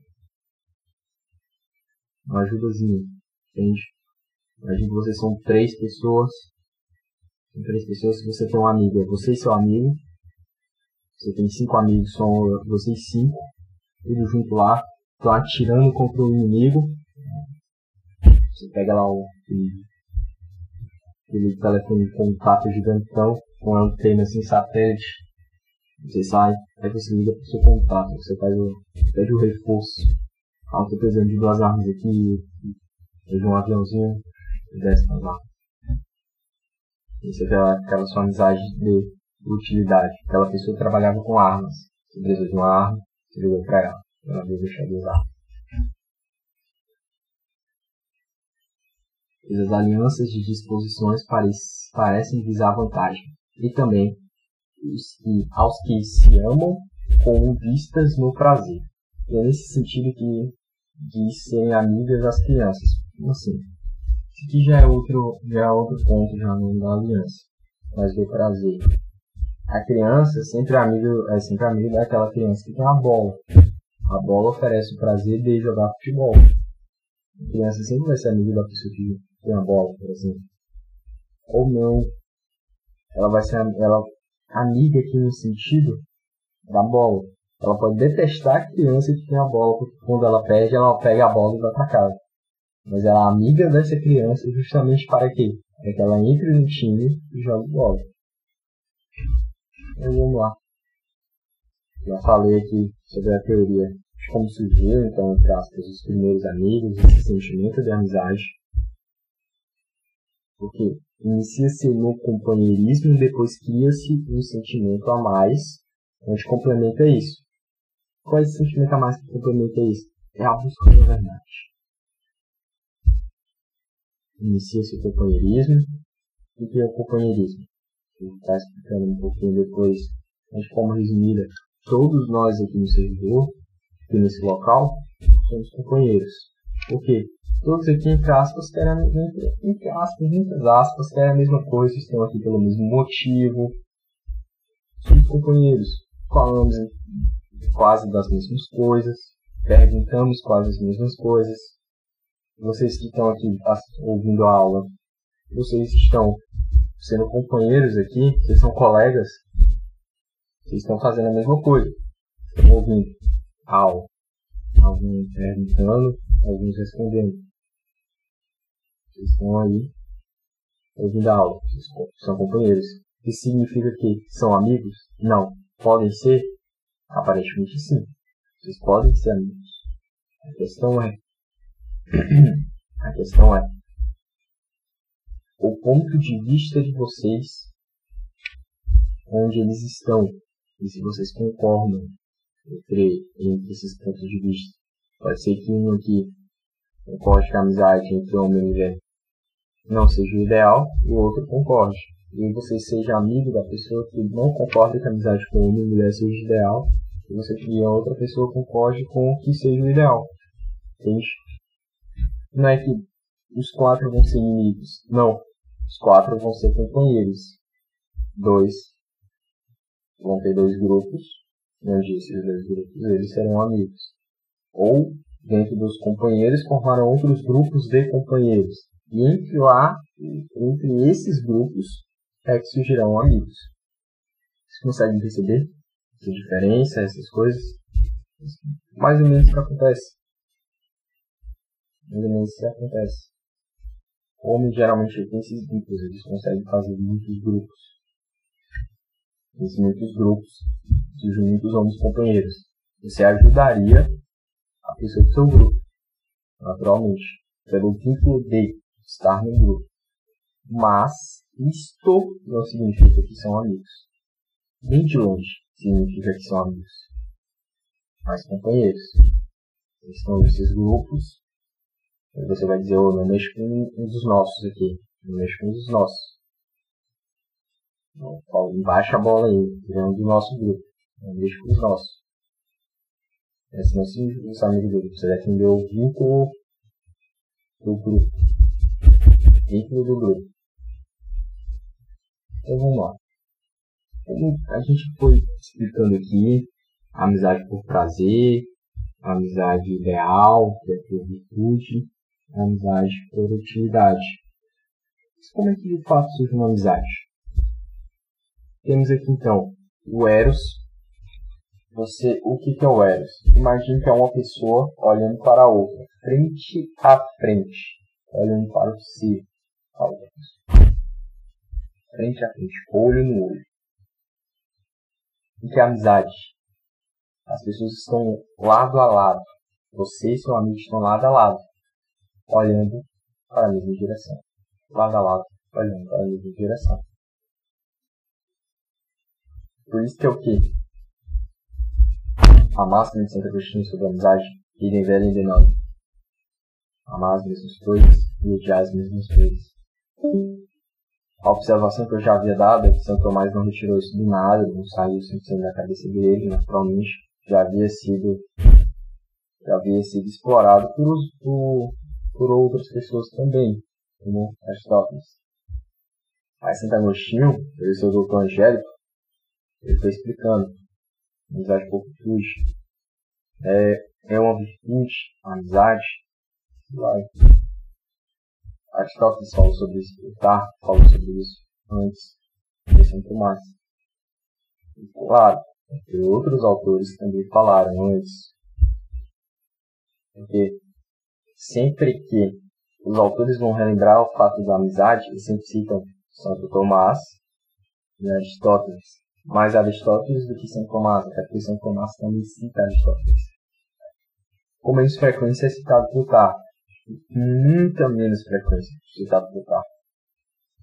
uma ajudazinha, entende? Imagina que vocês são três pessoas, são três pessoas, se você tem um amigo, é você e seu amigo, você tem cinco amigos, são vocês cinco, tudo junto lá, estão atirando contra o inimigo, você pega lá o, aquele, telefone de contato gigantão, com antena sem satélite, você sai, aí você liga pro seu contato, você faz o, pede o reforço. Ah, tô precisando de duas armas aqui, de um aviãozinho, e desce pra lá. Isso é aquela, aquela sua amizade de utilidade. Aquela pessoa trabalhava com armas. Você precisa de uma arma, você ligou pra ela. Ela veio deixar de usar. As alianças de disposições parecem visar vantagem. E também que, aos que se amam com vistas no prazer. E é nesse sentido que de serem amigas das crianças. Como assim? Isso aqui já é outro, já é outro ponto já no da aliança, mas do prazer. A criança sempre é amigo, é sempre amigo daquela criança que tem a bola. A bola oferece o prazer de jogar futebol. A criança sempre vai ser amigo da pessoa que tem a bola, por exemplo. Ou não. Ela vai ser, ela amiga aqui no sentido da bola. Ela pode detestar a criança que tem a bola, porque quando ela perde, ela pega a bola e vai para casa. Mas ela é amiga dessa criança justamente para quê? Para que ela entre no time e jogue bola. Então vamos lá. Já falei aqui sobre a teoria de como surgiu, então, entre aspas, os primeiros amigos, esse sentimento de amizade. Porque inicia-se no companheirismo depois cria-se um sentimento a mais gente complementa isso. Qual é esse sentimento a mais que complementa isso? É a busca pela verdade. Inicia-se o companheirismo. O que é o companheirismo? Vou estar explicando um pouquinho depois, mas como resumida, todos nós aqui no servidor, aqui nesse local, somos companheiros. Por quê? Todos aqui, entre aspas, querem, entre, entre aspas, muitas aspas, querem a mesma coisa, estão aqui pelo mesmo motivo. Somos companheiros. Falamos quase das mesmas coisas, perguntamos quase as mesmas coisas. Vocês que estão aqui ouvindo a aula, vocês estão sendo companheiros aqui, vocês são colegas, vocês estão fazendo a mesma coisa. Estão ouvindo a aula. Alguns perguntando, alguns respondendo. Vocês estão aí ouvindo a aula, são companheiros. Isso significa que são amigos? Não. Podem ser? Aparentemente sim. Vocês podem ser amigos. A questão é. A questão é. O ponto de vista de vocês, onde eles estão, e se vocês concordam entre, entre esses pontos de vista. Pode ser que um aqui concorde que a amizade entre homem e mulher não seja o ideal, o outro concorde. E você seja amigo da pessoa que não concorda que a amizade com homem e mulher seja ideal, e você e a outra pessoa concorde com o que seja o ideal. Entende? Não é que os quatro vão ser inimigos. Não. Os quatro vão ser companheiros. Dois vão ter dois grupos, onde esses dois grupos eles serão amigos. Ou, dentro dos companheiros, formarão outros grupos de companheiros. E entre lá, entre esses grupos, é que surgirão amigos. Vocês conseguem perceber? essa diferença, essas coisas. Mais ou menos o que acontece. Mais ou menos o que acontece. Homens geralmente tem esses grupos, eles conseguem fazer muitos grupos. Nesses muitos grupos, surgem muitos homens companheiros. Você ajudaria a pessoa do seu grupo, naturalmente, pelo vínculo de estar no grupo. Mas isto não significa que são amigos. Nem de longe significa que são amigos, mas companheiros. Eles estão nesses grupos, e você vai dizer, oh, não mexo com um dos nossos aqui, não mexo com um dos nossos. Não, baixa a bola aí, um do nosso grupo, não mexo com os nossos. Esse não significa que você é amigo dele, você entender o vínculo do grupo. Vínculo do grupo. Então vamos lá a gente foi explicando aqui a amizade por prazer, a amizade ideal, que é por virtude, a amizade por utilidade. Mas como é que de fato surge uma amizade? Temos aqui então o Eros. Você, o que, que é o Eros? Imagine que é uma pessoa olhando para a outra, frente a frente, olhando para o si, frente a frente, olho no olho o que é amizade. As pessoas estão lado a lado. Você e seu amigo estão lado a lado, olhando para a mesma direção. Lado a lado, olhando para a mesma direção. Por isso que é o que? A máxima de Santo Agostinho sobre a amizade, idem velho e de nome. Amar as mesmas coisas e odiar as mesmas coisas. A observação que eu já havia dado é que São Tomás não retirou isso do nada, não saiu simplesmente da cabeça dele, naturalmente já havia sido já havia sido explorado por, por, por outras pessoas também, como Aristóteles. Aí Santo Agostinho, ele seu doutor Angélico, ele foi explicando, amizade por virtude, é, é uma virtude, amizade, vai Aristóteles falou sobre isso, Plutarco falou sobre isso antes de São Tomás. E, claro, outros autores também falaram antes. Porque sempre que os autores vão relembrar o fato da amizade, eles sempre citam Santo Tomás e Aristóteles. Mais Aristóteles do que São Tomás, até porque São Tomás também cita Aristóteles. Com menos frequência é citado Plutarco muita menos frequência citado por carro.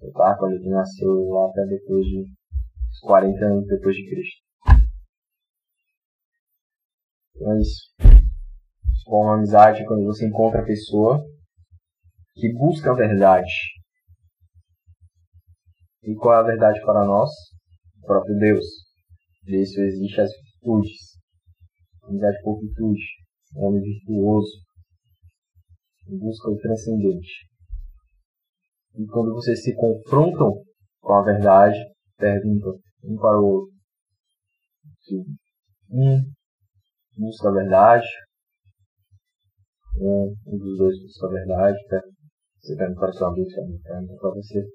O carro, quando ele nasceu lá até depois de 40 anos depois de Cristo. Então é isso. Com uma amizade, quando você encontra a pessoa que busca a verdade. E qual é a verdade para nós? O próprio Deus. Disso existe as virtudes. Amizade por virtude. Homem virtuoso. Busca do transcendente. E quando vocês se confrontam com a verdade, perguntam um para o outro. Um busca a verdade, um, um dos dois busca a verdade, você pergunta para seu amigo, seu amigo pergunta para você.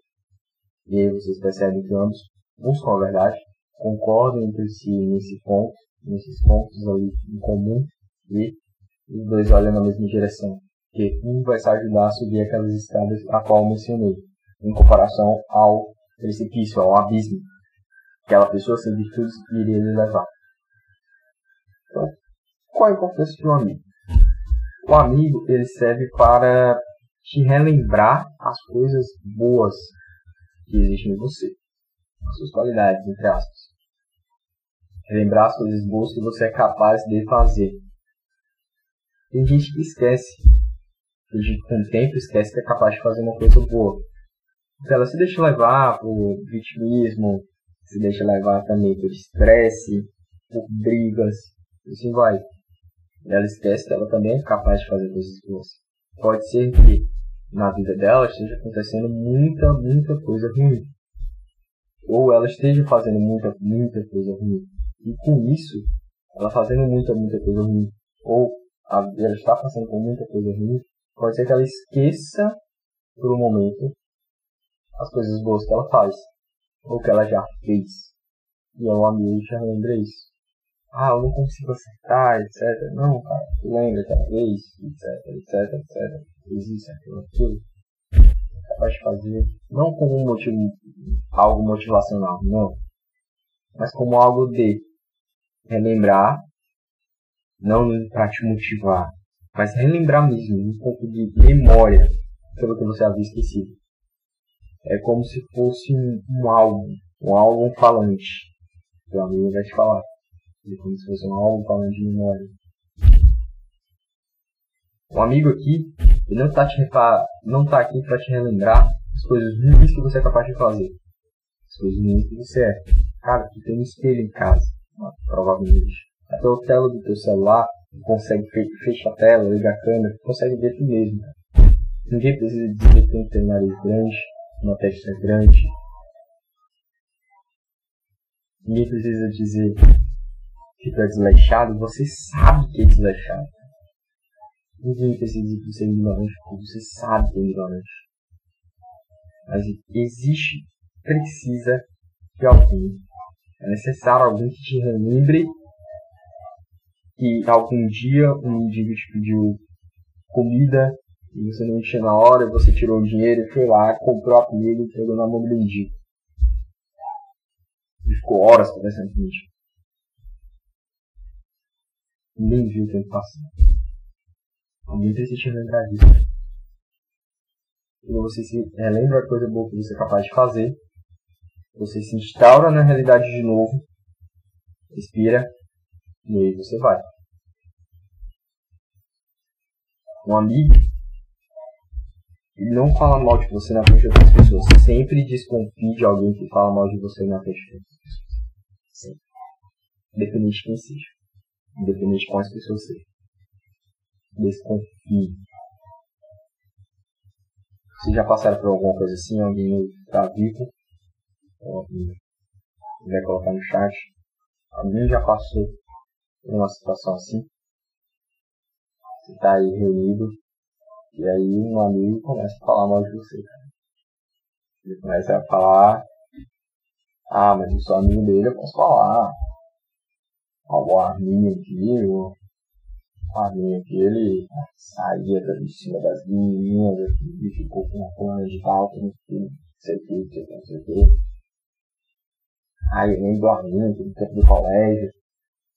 E aí vocês percebem que ambos buscam a verdade, concordam entre si nesse ponto, nesses pontos ali em comum, e os dois olham na mesma direção. Porque um vai se ajudar a subir aquelas escadas a qual mencionei, em comparação ao precipício, ao abismo. Aquela pessoa sem virtudes iria levar. Então, qual a importância de um amigo? O amigo ele serve para te relembrar as coisas boas que existem em você, as suas qualidades, entre aspas. Relembrar as coisas boas que você é capaz de fazer. Tem gente que esquece. Que com o tempo esquece que é capaz de fazer uma coisa boa. Então ela se deixa levar por vitimismo, se deixa levar também por estresse, por brigas, assim vai. Ela esquece que ela também é capaz de fazer coisas boas. Pode ser que na vida dela esteja acontecendo muita, muita coisa ruim. Ou ela esteja fazendo muita, muita coisa ruim. E com isso, ela fazendo muita, muita coisa ruim, ou ela está passando por muita coisa ruim, pode ser que ela esqueça por um momento as coisas boas que ela faz ou que ela já fez. E o amigo já lembra isso. Ah, eu não consigo acertar, etc. Não, cara, lembra aquela vez, etc, etc, etc. Fiz isso, aquilo, aquilo. É capaz de fazer, não como um motivo, algo motivacional, não. Mas como algo de relembrar, não para te motivar, mas relembrar mesmo, um pouco de memória pelo que você havia esquecido é como se fosse um, um álbum, um álbum falante. Seu amigo vai te falar. É como se fosse um álbum falante de memória. O amigo aqui, ele não está não tá aqui para te relembrar as coisas ruins que você é capaz de fazer. As coisas ruins que você é. Cara, tu tem um espelho em casa, provavelmente. Até o tela do teu celular, consegue fechar a tela, ligar a câmera, consegue ver tu mesmo. Ninguém precisa dizer que tem ter nariz grande, uma testa grande. Ninguém precisa dizer que tu é desleixado, você sabe que é desleixado. Ninguém precisa dizer que você é ignorante, porque você sabe que é ignorante. Mas existe, precisa de alguém. É necessário alguém que te relembre que algum dia um mendigo te pediu comida e você não tinha na hora, você tirou o dinheiro e foi lá, comprou a comida e pegou na mão do mendigo. E ficou horas conversando com o mendigo. Ninguém viu o tempo passando. Alguém precisa te lembrar disso. Quando você se relembra a coisa boa que você é capaz de fazer, você se instaura na realidade de novo, respira, e aí você vai. Um amigo não fala mal de você na frente de outras pessoas. Sempre desconfie de alguém que fala mal de você na frente de outras pessoas. Sempre. Independente de quem seja. Independente de quais pessoas sejam. Desconfie. Vocês já passaram por alguma coisa assim? Alguém está vivo? Alguém vai colocar no chat. Alguém já passou por uma situação assim? Você está aí reunido e aí um amigo começa a falar mal de você. Ele começa a falar, ah, mas eu sou amigo dele, eu posso falar. Ó, o Arminho aqui, o Arminho aqui, ele saía de cima das meninas e ficou com uma plana de alto, não sei o que, não sei o que. Aí eu lembro do Arminho, no tempo do colégio,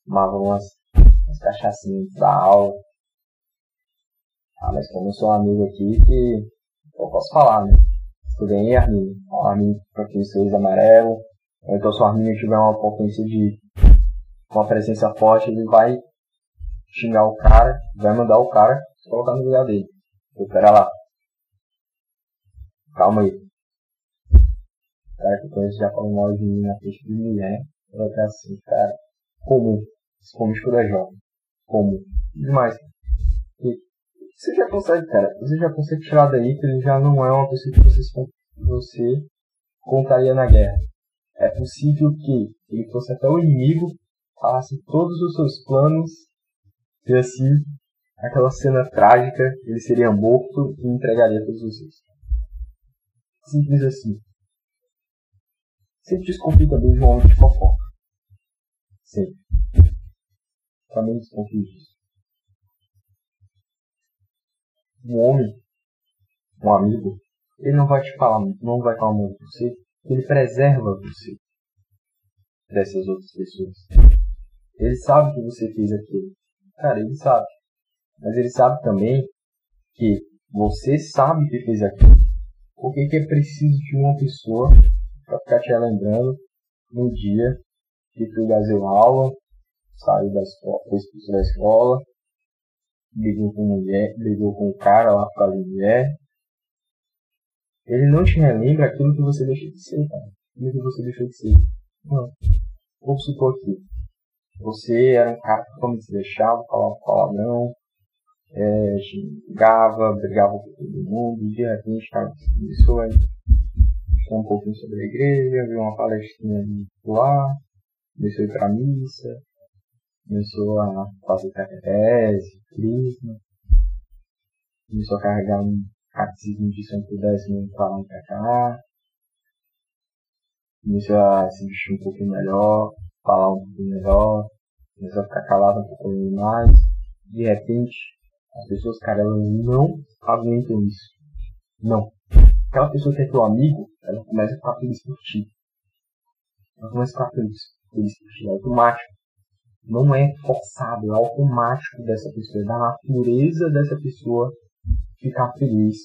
tomava umas, umas cachaçinhas da aula. Ah, mas como eu sou um amigo aqui que eu posso falar, né? Tudo bem, Arminho? Arminho aqui sorriso amarelo. Então se o Arminho tiver uma potência de uma presença forte, ele vai xingar o cara, vai mandar o cara se colocar no lugar dele. Pô, pera lá. Calma aí. O cara que eu conheço já falou mal de mim na frente de mulher. Vai estar assim, cara. Comum. Comístico da jovem. Comum. Demais. E você já consegue, cara. Você já consegue tirar daí que ele já não é uma pessoa que você, você contaria na guerra. É possível que ele fosse até o inimigo, falasse todos os seus planos e assim, aquela cena trágica, ele seria morto e entregaria todos os seus. Simples assim. Sempre desconfie também de um homem de fofoca. Sempre. Também desconfie disso. Um homem, um amigo, ele não vai te falar, não vai falar muito de você, ele preserva você dessas outras pessoas. Ele sabe que você fez aquilo. Cara, ele sabe. Mas ele sabe também que você sabe que fez aquilo. Por que, que é preciso de uma pessoa para ficar te lembrando no dia que tu gazeu aula, saiu da escola, foi expulso da escola, brigou com mulher, brigou com cara lá por causa mulher. Ele não te relembra aquilo que você deixou de ser, cara. Aquilo que você deixou de ser. Não. Vamos supor que você era um cara que como se deixava, falava palavrão, é, xingava, brigava com todo mundo, e de repente cara começou a um pouquinho sobre a igreja, viu uma palestrinha lá, começou a ir pra missa, começou a fazer catequese, crisma, começou a carregar um catecismo de Santo Décimo para lá pra cá, começou a se vestir um pouquinho melhor, falar um pouquinho melhor, começou a ficar calado um pouquinho mais, de repente, as pessoas, cara, elas não aguentam isso. Não. Aquela pessoa que é teu amigo, ela começa a ficar feliz por ti. Ela começa a ficar feliz, feliz por ti, é automático não é forçado, é automático dessa pessoa, é da natureza dessa pessoa ficar feliz,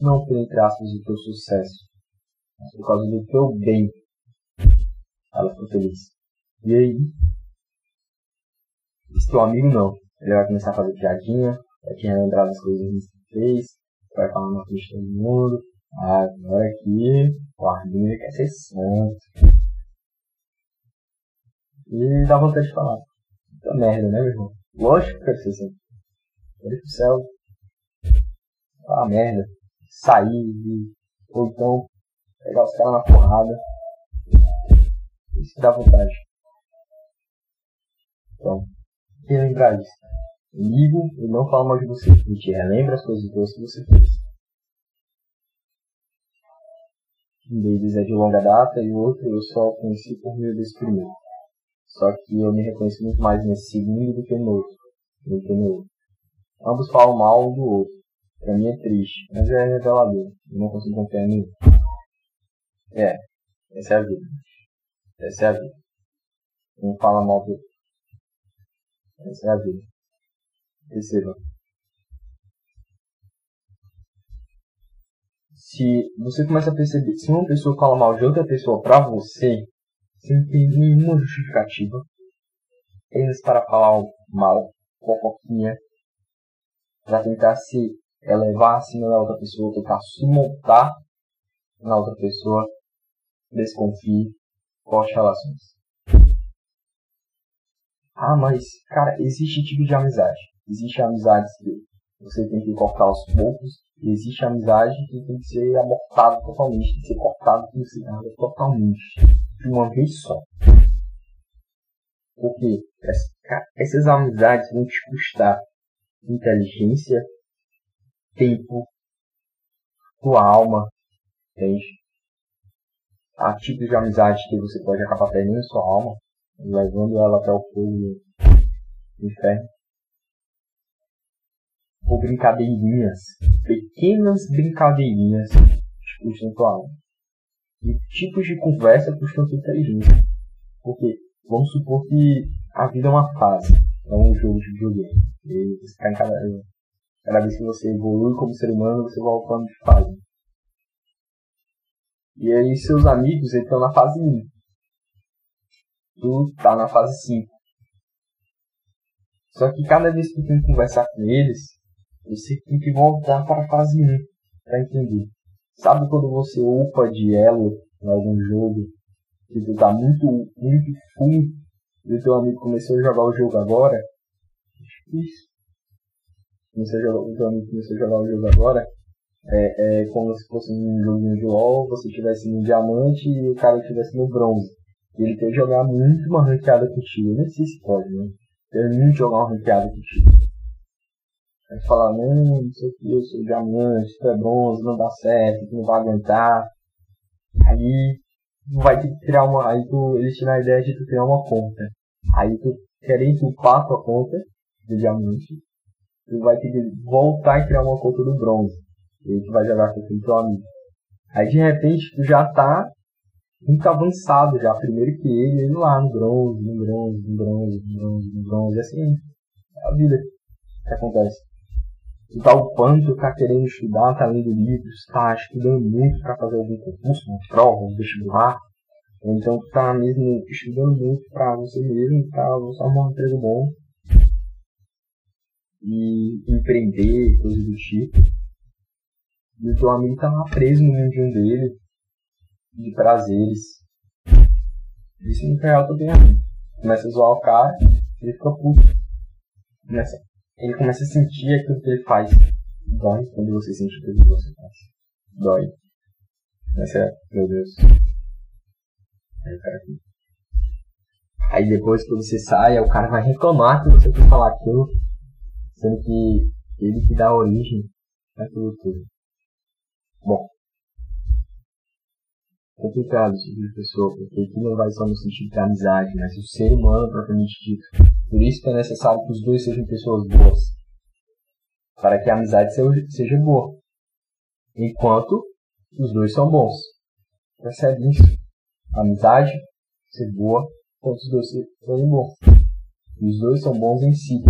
não por entre aspas o teu sucesso, mas por causa do teu bem. Ela ficou feliz. E aí, esse teu amigo não. Ele vai começar a fazer piadinha, vai te relembrar das coisas que fez, vai falar na frente de todo mundo. Ah, agora aqui, o Arminio quer ser santo. E dá vontade de falar. Puta merda, né, meu irmão? Lógico que quero ser assim. Olha pro céu. Ah, merda. Sair, ou então pegar os caras na porrada. Isso que dá vontade. Então, que lembrar disso. Amigo, e não fala mal de você. Ele te relembra as coisas boas que você fez. Um deles é de longa data e o outro eu só conheci por meio desse primeiro. Só que eu me reconheço muito mais nesse segundo do que no outro. Do que no outro. Ambos falam mal um do outro. Pra mim é triste, mas é revelador. Eu não consigo confiar em ninguém. É, essa é a vida. Essa é a vida. Um fala mal do outro. Essa é a vida. Receba. Se você começa a perceber, se uma pessoa fala mal de outra pessoa pra você, sem ter nenhuma justificativa, eles para falar mal, fofoquinha, para tentar se elevar acima da outra pessoa, tentar se montar na outra pessoa, desconfie, corte relações. Ah, mas, cara, existe tipo de amizade. Existe amizades que você tem que cortar aos poucos, e existe amizade que tem que ser abortada totalmente, tem que ser cortada totalmente de uma vez só. Porque essas amizades vão te custar inteligência, tempo, tua alma, entende? Há tipos de amizade que você pode acabar perdendo sua alma, levando ela até o fogo do inferno. Ou brincadeirinhas, pequenas brincadeirinhas te custam tua alma e tipos de conversa custam sua inteligência. Porque vamos supor que a vida é uma fase, é um jogo de videogame. E você em cada, cada vez que você evolui como ser humano, você vai voltando de fase. E aí seus amigos estão na fase 1. Tu tá na fase 5. Só que cada vez que tu tem que conversar com eles, você tem que voltar para a fase 1 para entender. Sabe quando você upa de elo em algum jogo tu tá muito, muito full e o teu amigo começou a jogar o jogo agora? Jogar, o teu amigo começou a jogar o jogo agora. É, é como se fosse um joguinho de LOL, você estivesse no diamante e o cara estivesse no bronze. E ele quer jogar muito uma ranqueada contigo. Eu nem sei se pode, né? Quer muito jogar uma ranqueada contigo. Aí falar, não, não sei o que, eu sou diamante, tu é bronze, não dá certo, tu não vai aguentar. Aí vai ter que criar uma. Aí tu, eles tiram a ideia de tu criar uma conta. Aí tu querem entupar tua conta de diamante. Tu vai ter que voltar e criar uma conta do bronze. E aí tu vai jogar com o teu amigo. Aí de repente tu já tá muito avançado já, primeiro que ele, ele lá no bronze, no bronze, no bronze, no bronze, no bronze, assim, é a vida que acontece. Tu tá upando, tá querendo estudar, tá lendo livros, tá estudando muito para fazer algum concurso, uma prova, um vestibular, então tá mesmo estudando muito para você mesmo, pra você arrumar um emprego bom e empreender, coisas do tipo. E o teu amigo tá lá preso no mundinho dele, de prazeres. Isso no real também é Começa a zoar o cara, ele fica puto. Começa, ele começa a sentir aquilo que ele faz. Dói quando você sente aquilo que você faz. Dói. Essa é, meu Deus. Aí o cara. Aí depois que você sai, o cara vai reclamar que você foi falar aquilo, sendo que ele que dá origem àquilo tudo. Bom, complicado esse tipo de pessoa, porque aqui não vai só no sentido da amizade, mas o ser humano propriamente dito. Por isso que é necessário que os dois sejam pessoas boas, para que a amizade seja boa, enquanto os dois são bons. Percebe isso? A amizade ser boa, enquanto os dois serem bons. E os dois são bons em si.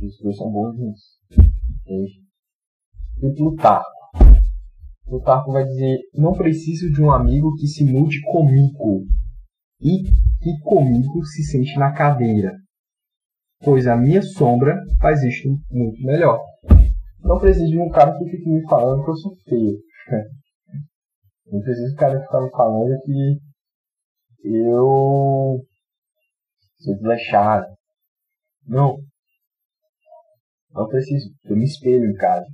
E os dois são bons juntos. Entende? E lutar Plutarco vai dizer: Não preciso de um amigo que se mude comigo e que comigo se sente na cadeira, pois a minha sombra faz isto muito melhor. Não preciso de um cara que fique me falando que eu sou feio. Não preciso de um cara ficar me falando que eu sou desleixado. Não. Não preciso. Eu me espelho em casa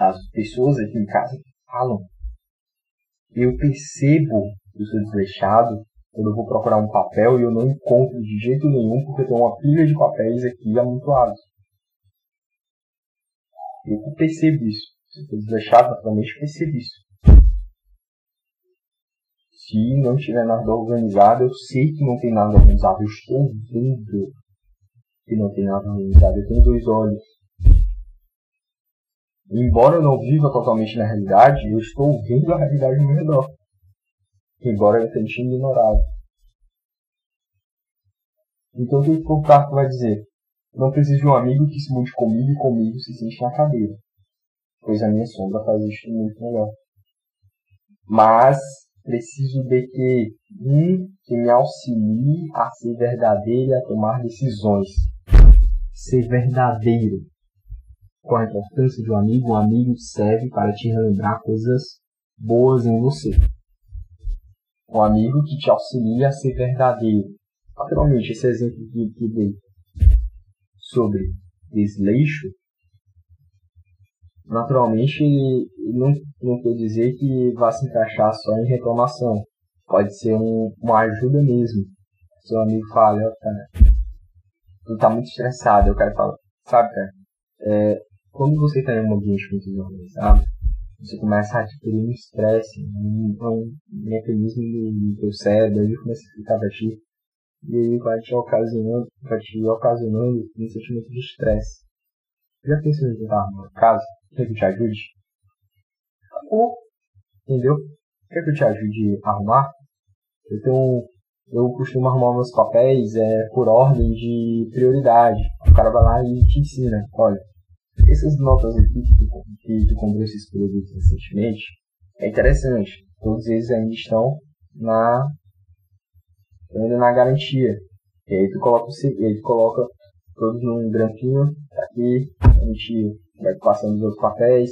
as pessoas aqui em casa falam. Eu percebo que eu sou desleixado quando eu vou procurar um papel e eu não encontro de jeito nenhum porque tem uma pilha de papéis aqui amontoados. Eu percebo isso. Se eu estou desleixado, naturalmente percebo isso. Se não tiver nada organizado, eu sei que não tem nada organizado. Eu estou vendo que não tem nada organizado. Eu tenho dois olhos embora eu não viva totalmente na realidade, eu estou vendo a realidade ao meu redor. Embora eu tente ignorá-la. Então o que o Carto vai dizer? Não preciso de um amigo que se mude comigo e comigo se sente na cadeira. Pois a minha sombra faz isso muito melhor. Mas preciso de que um que me auxilie a ser verdadeiro e a tomar decisões. Ser verdadeiro qual a importância de um amigo? Um amigo serve para te relembrar coisas boas em você. Um amigo que te auxilia a ser verdadeiro. Naturalmente, esse exemplo que, que dei sobre desleixo, naturalmente não, não quer dizer que vá se encaixar só em reclamação. Pode ser um, uma ajuda mesmo. Seu amigo fala, ó, cara, tu tá muito estressado, eu quero falar, sabe, cara, é, quando você está em um ambiente muito desorganizado, você começa a adquirir um estresse, um, um mecanismo do teu cérebro, ele começa a ficar pra ti, e aí vai te ocasionando, vai te ocasionando um sentimento de estresse. Já pensou em tentar uma casa? Quer que eu te ajude? Acabou. Entendeu? Quer que eu te ajude a arrumar? Eu tenho eu costumo arrumar meus papéis é, por ordem de prioridade. O cara vai lá e te ensina, olha, essas notas aqui que tu, tu comprou esses produtos recentemente, é interessante. Todos eles ainda estão na, ainda na garantia. E aí tu coloca, tu coloca todos num grampinho. Aqui a gente vai passando os outros papéis.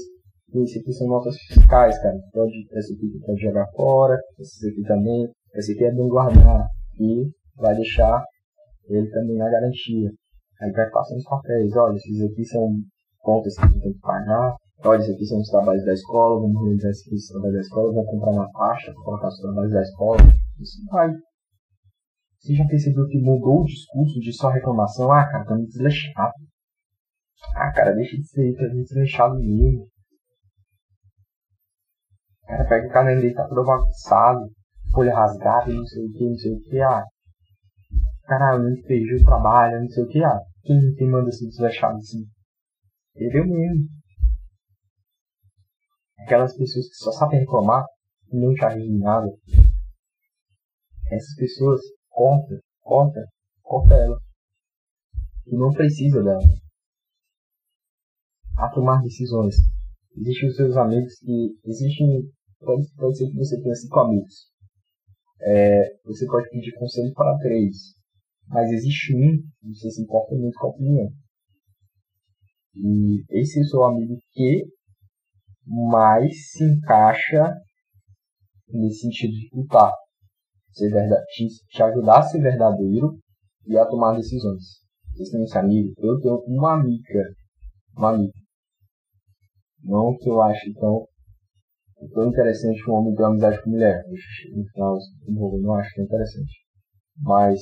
E esse aqui são notas fiscais, cara. Pode, esse aqui pode jogar fora, esse aqui também. Esse aqui é bem guardar. E vai deixar ele também na garantia. Aí vai passando os papéis. Olha, esses aqui são contas que tem que pagar. Olha, esses aqui são os trabalhos da escola. Vamos realizar esses trabalhos da escola. Vamos comprar uma pasta para colocar os trabalhos da escola. Isso vai. Você já percebeu que mudou o discurso de só reclamação? Ah, cara, tá me desleixado. Ah, cara, deixa de ser, tá me desleixado mesmo. Cara, pega o caderno dele, tá todo bagunçado, folha rasgada, não sei o que, não sei o que. Ah, caralho, não fez o trabalho, não sei o que. Ah, quem, quem manda ser desleixado assim? Ele mesmo. Aquelas pessoas que só sabem reclamar e não te ajudam nada. Essas pessoas, corta, corta, corta ela. Tu não precisa dela. A tomar decisões. Existem os seus amigos que. Existem. Pode, pode ser que você tenha cinco amigos. É, você pode pedir conselho para três. Mas existe um que você se importa muito com a opinião. E esse é o seu amigo que mais se encaixa nesse sentido de lutar ser verdade, te, ajudar a ser verdadeiro e a tomar decisões. Vocês têm esse amigo? Eu tenho uma amiga. Uma amiga. Não que eu ache tão, tão interessante um homem ter uma amizade com mulher. No final eu não acho tão interessante. Mas.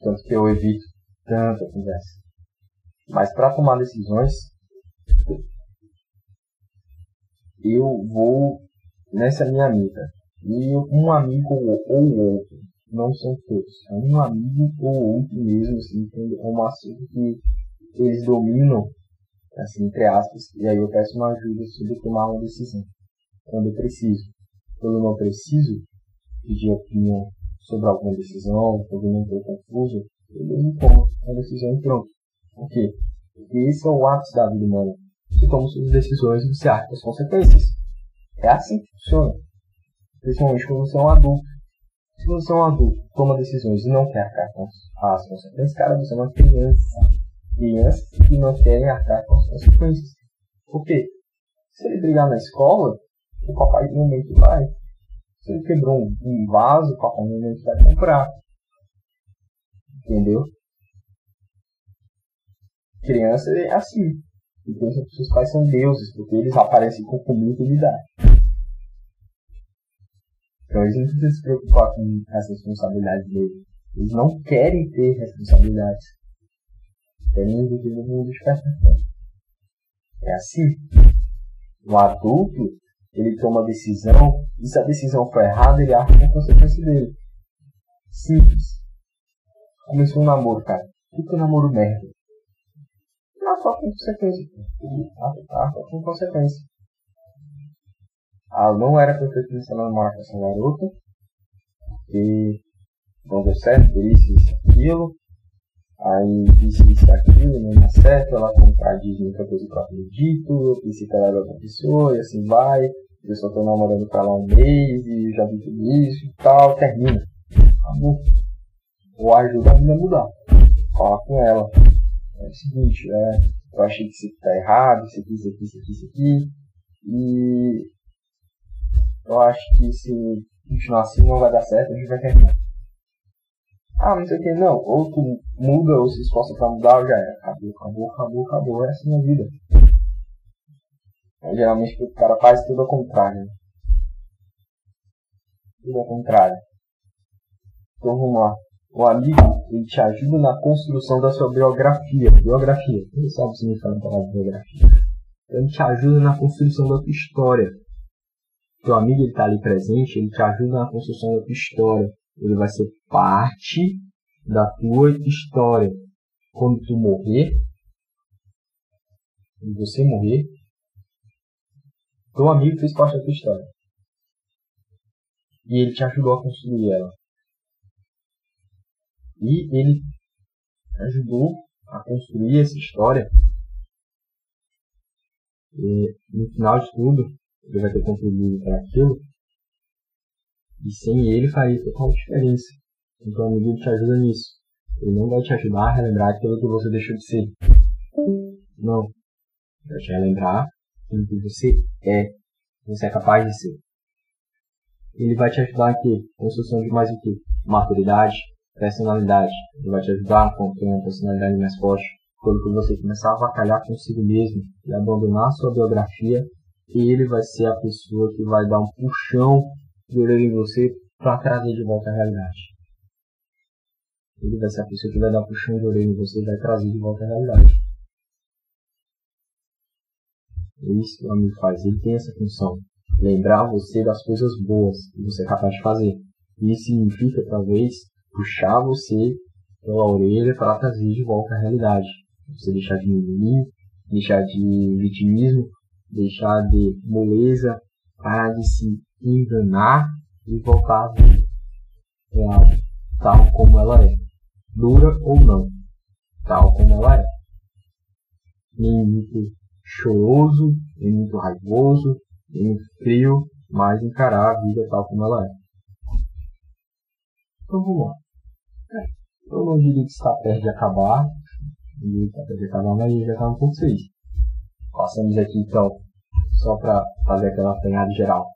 Tanto que eu evito tanta conversa. Mas para tomar decisões, eu vou nessa minha amiga e um amigo ou outro. Não são todos. É um amigo ou outro mesmo, assim, é um assunto que eles dominam, assim, entre aspas, e aí eu peço uma ajuda sobre tomar uma decisão. Quando eu preciso. Quando eu não preciso pedir opinião sobre alguma decisão, quando eu não estou confuso, eu me tomo a decisão e pronto. Por quê? Porque esse é o ápice da vida humana. Você toma suas decisões e você arca as consequências. É assim que funciona principalmente quando você é um adulto. Se você é um adulto, toma decisões e não quer arcar com as consequências, cara, você é uma criança. Crianças que não querem arcar com as consequências. Por quê? Se ele brigar na escola, o papai no momento vai. Se ele quebrou um vaso, o papai no momento vai comprar. Entendeu? Criança é assim. E pensa que seus pais são deuses, porque eles aparecem com comunidade. Então eles não precisam se preocupar com as responsabilidades deles. Eles não querem ter responsabilidades. Querem viver no mundo de. É assim. O adulto, ele toma decisão, e se a decisão for errada, ele que é a consequência dele. Simples. Começou um namoro, cara. Puta namoro merda. Não só com consequência. Arca com consequência. Ah, não era pra eu ter começado a namorar com essa garota, porque não deu certo, por isso, isso, aquilo. Aí disse isso, aquilo, não deu certo, ela contradiz muita coisa que eu acredito, pensei que ela era outra pessoa, e assim vai. Eu só tô namorando pra lá um mês, e já vi tudo isso e tal, termina. Acabou. Ou ajuda a menina a mudar. Fala com ela. É o seguinte, é, eu achei que isso aqui tá errado, isso aqui, isso aqui, isso aqui, isso aqui. E eu acho que se continuar assim não vai dar certo, a gente vai terminar. Ah, não sei o que, não. Ou tu muda ou se esforça pra mudar ou já é. Acabou, acabou, acabou, acabou. É assim a vida. Aí, geralmente o cara faz tudo ao contrário. Né? Tudo ao contrário. Então vamos lá. O amigo, ele te ajuda na construção da sua biografia. Biografia. Quem sabe o significado da palavra biografia? Ele te ajuda na construção da tua história teu amigo está ali presente, ele te ajuda na construção da tua história. Ele vai ser parte da tua história. Quando tu morrer, quando você morrer, teu amigo fez parte da tua história. E ele te ajudou a construir ela. E ele ajudou a construir essa história. E no final de tudo, ele vai ter contribuído para aquilo. E sem ele faria total diferença. Então o amigo te ajuda nisso. Ele não vai te ajudar a relembrar aquilo que você deixou de ser. Não. Vai te relembrar aquilo que você é, você é capaz de ser. Ele vai te ajudar em quê? Construção de mais o quê? Maturidade, personalidade. Ele vai te ajudar a ter uma personalidade mais forte. Quando você começar a avacalhar consigo mesmo e abandonar sua biografia, ele vai ser a pessoa que vai dar um puxão de orelha em você para trazer de volta a realidade. Ele vai ser a pessoa que vai dar um puxão de orelha em você e vai trazer de volta a realidade. É isso que o amigo faz. Ele tem essa função lembrar você das coisas boas que você é capaz de fazer. Isso significa, talvez, puxar você pela orelha para trazer de volta a realidade. Você deixar de mimimi, deixar de vitimismo, deixar de moleza, parar de se enganar e voltar a vida real, tal como ela é. Dura ou não, tal como ela é. Nem muito choroso, nem muito raivoso, em frio, mas encarar a vida tal como ela é. Então vamos lá. Eu não diria que está perto de acabar, e está perto de acabar, mas já no ponto 6. Passamos aqui então, só para fazer aquela apanhada geral.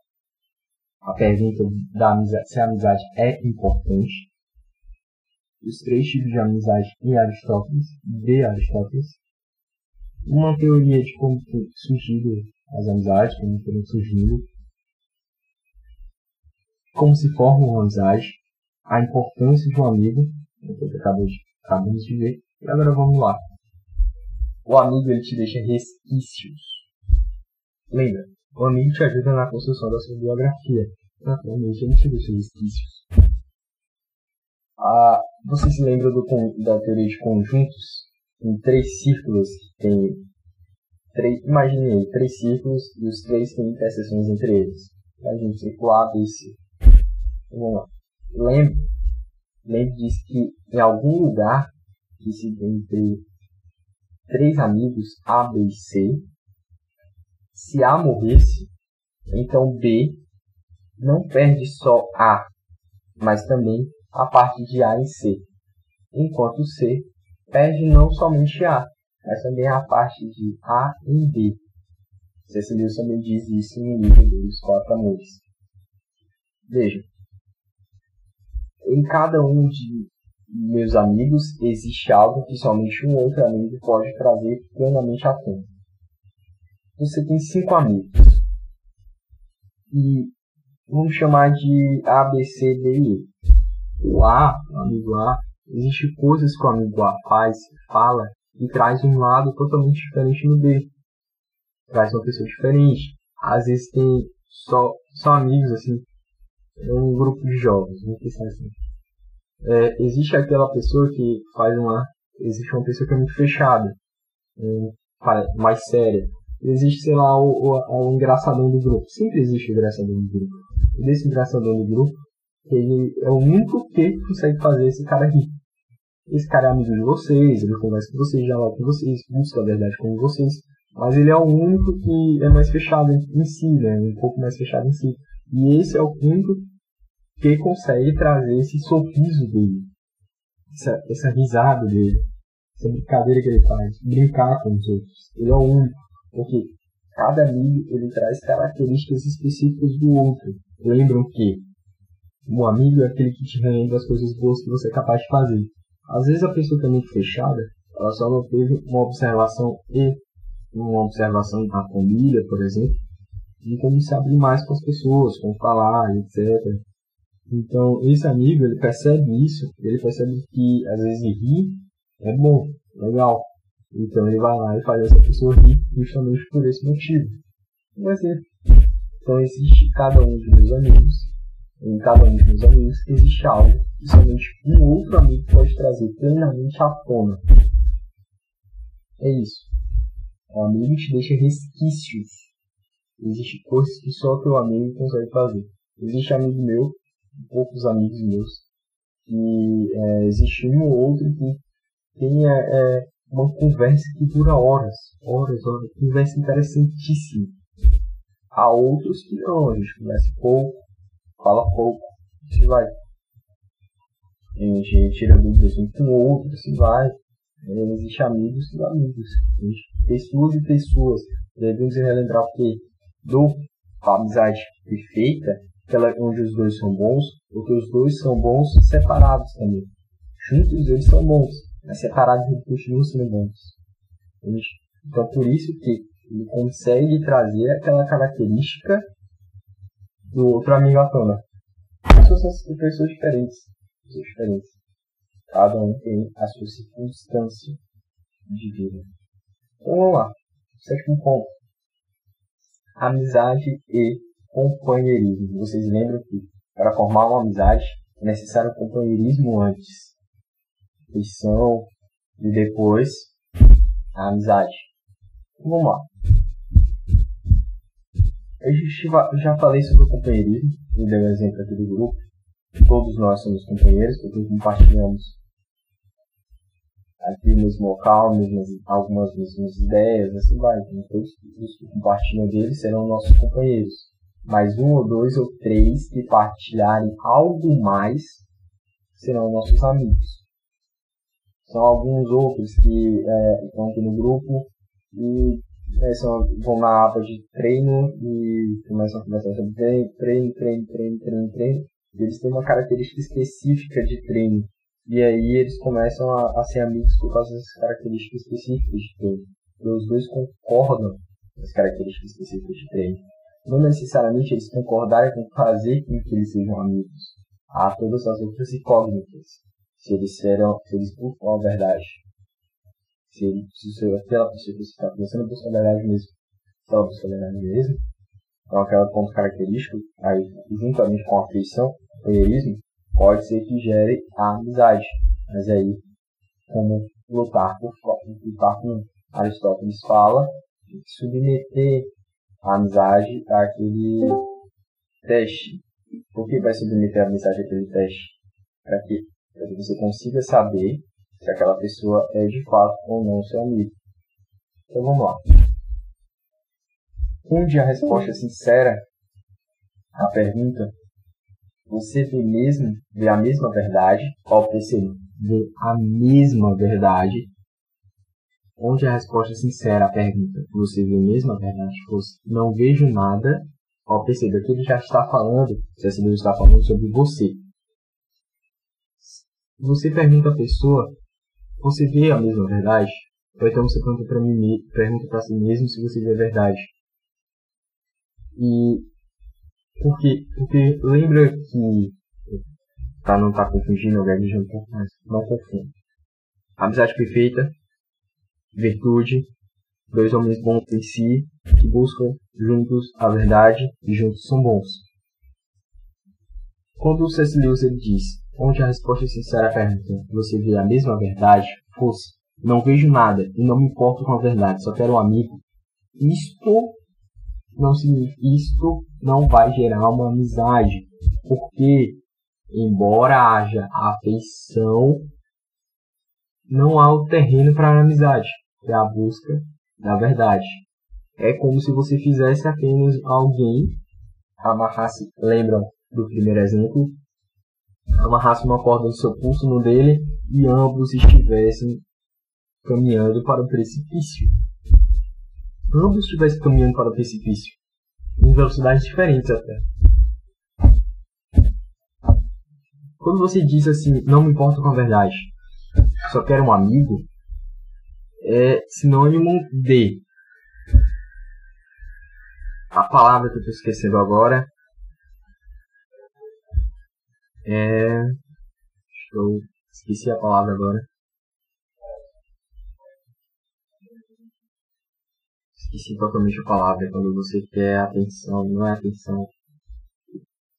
A pergunta da amizade, se a amizade é importante. Os três tipos de amizade em Aristóteles, de Aristóteles. Uma teoria de como surgiu as amizades, como foram surgindo, como se forma uma amizade, a importância de um amigo, que acabamos acabamos de ver, e agora vamos lá. O amigo ele te deixa resquícios. Lembra, o amigo te ajuda na construção da sua biografia. Naturalmente, ele te deixa resquícios. Ah, você se lembra do, da teoria de conjuntos? Em três círculos tem três, imaginei três círculos e os três têm interseções entre eles. Imagine círculo A, B e C. Vamos lá. Lembre, lembre disso que em algum lugar que se entre três amigos A, B e C, se A morresse, então B não perde só A, mas também a parte de A e C, enquanto C perde não somente A, mas também a parte de A e B. Cecília também diz isso no livro dos Quatro Amores. Veja, em cada um de meus amigos existe algo que somente um outro amigo pode trazer plenamente à tona. Você tem cinco amigos. E vamos chamar de A, B, C, D e E. O A, o amigo A, existe coisas que o amigo A faz, fala, e traz um lado totalmente diferente no B. Traz uma pessoa diferente. Às vezes tem só, só amigos, assim, é um grupo de jovens, vamos pensar assim. É, existe aquela pessoa que faz uma. Existe uma pessoa que é muito fechada, mais séria. Existe, sei lá, o, o, o engraçadão do grupo. Sempre existe o engraçadão do grupo. E desse engraçadão do grupo, ele é o único que consegue fazer esse cara rir. Esse cara é amigo de vocês, ele conversa com vocês, dialoga com vocês, busca a verdade com vocês, mas ele é o único que é mais fechado em si, né? Um pouco mais fechado em si. E esse é o único que consegue trazer esse sorriso dele, essa, essa risada dele, essa brincadeira que ele faz, brincar com os outros. Ele é o único, porque cada amigo ele traz características específicas do outro. Lembram que o amigo é aquele que te relembra as coisas boas que você é capaz de fazer. Às vezes a pessoa que é muito fechada, ela só não teve uma observação e uma observação da família, por exemplo, de como se abrir mais com as pessoas, como falar, etc. Então, esse amigo, ele percebe isso, ele percebe que às vezes rir é bom, legal. Então ele vai lá e faz essa pessoa rir justamente por esse motivo. Vai ser. Então existe cada um dos meus amigos. Em cada um dos meus amigos existe algo que somente um outro amigo pode trazer plenamente à tona. É isso. O amigo te deixa resquícios. Existem coisas que só teu amigo consegue fazer. Existe amigo meu, poucos amigos meus, que é, existe um ou outro que tem é, é, uma conversa que dura horas, horas, horas, conversa interessantíssima. Há outros que não, a gente conversa pouco, fala pouco, gente vai. A gente tira dúvidas um com o outro, assim vai. É, existe amigos e amigos. Pessoas e pessoas. Devemos relembrar que do amizade perfeita, onde os dois são bons, porque os dois são bons separados também. Juntos eles são bons, mas separados eles continuam sendo bons. Entende? Então por isso que ele consegue trazer aquela característica do outro amigo à tona. Pessoas, pessoas diferentes. Pessoas diferentes. Cada um tem a sua circunstância de vida. Então vamos lá. Sétimo ponto. Amizade e companheirismo. Vocês lembram que para formar uma amizade é necessário companheirismo antes. Afeição e depois a amizade. Vamos lá. Eu já falei sobre o companheirismo, eu dei um exemplo aqui do grupo. Todos nós somos companheiros, porque compartilhamos aqui local, mesmas, algumas mesmas ideias, assim vai. Então, todos os que compartilham deles serão nossos companheiros. Mas um ou dois ou três que partilharem algo mais serão nossos amigos. São alguns outros que é, estão aqui no grupo e é, são, vão na aba de treino e começam a conversar sobre treino, treino, treino, treino, treino, treino. Eles têm uma característica específica de treino. E aí eles começam a, a ser amigos por causa dessas características específicas de treino. E os dois concordam com as características específicas de treino. Não necessariamente eles concordarem com fazer com que eles sejam amigos. Há todas as outras incógnitas. Se eles serão, se eles buscam a verdade se, se aquela pessoa que está a buscar a verdade mesmo, se ela busca a verdade mesmo, então aquela ponto característico, aí juntamente com a afeição, o companheirismo, pode ser que gere a amizade. Mas aí, como lutar com Aristóteles fala, submeter a amizade àquele teste. Por que vai submeter a amizade àquele teste? Para que? Para que você consiga saber se aquela pessoa é de fato ou não seu amigo. Então vamos lá. Onde a resposta é sincera à pergunta, você vê mesmo, vê a mesma verdade, ao perceber, vê a mesma verdade, onde a resposta é sincera à pergunta, você vê a mesma verdade, não vejo nada, ao perceber que ele já está falando, se esse Deus está falando sobre você. Você pergunta à pessoa você vê a mesma verdade? Ou então você pergunta para mim, pergunta para si mesmo se você vê a verdade. E porque, porque lembra que para não estar tá confundindo, organiza um pouco mais, não confunda. Amizade perfeita, virtude, dois homens bons em si, que buscam juntos a verdade e juntos são bons. Quando o C.S. Lewis ele diz onde a resposta é sincera à pergunta você vê a mesma verdade fosse não vejo nada e não me importo com a verdade, só quero um amigo, isto não significa, isto não vai gerar uma amizade, porque embora haja afeição, não há o terreno para a amizade, que é a busca da verdade. É como se você fizesse apenas alguém amarrasse, lembram do primeiro exemplo, amarrasse uma corda do seu pulso no dele e ambos estivessem caminhando para o precipício. Ambos estivessem caminhando para o precipício, em velocidades diferentes até. Quando você diz assim, não me importo com a verdade, só quero um amigo, é sinônimo de. A palavra que eu estou esquecendo agora é. Eu esqueci a palavra agora. Esqueci totalmente a palavra quando você quer atenção, não é atenção.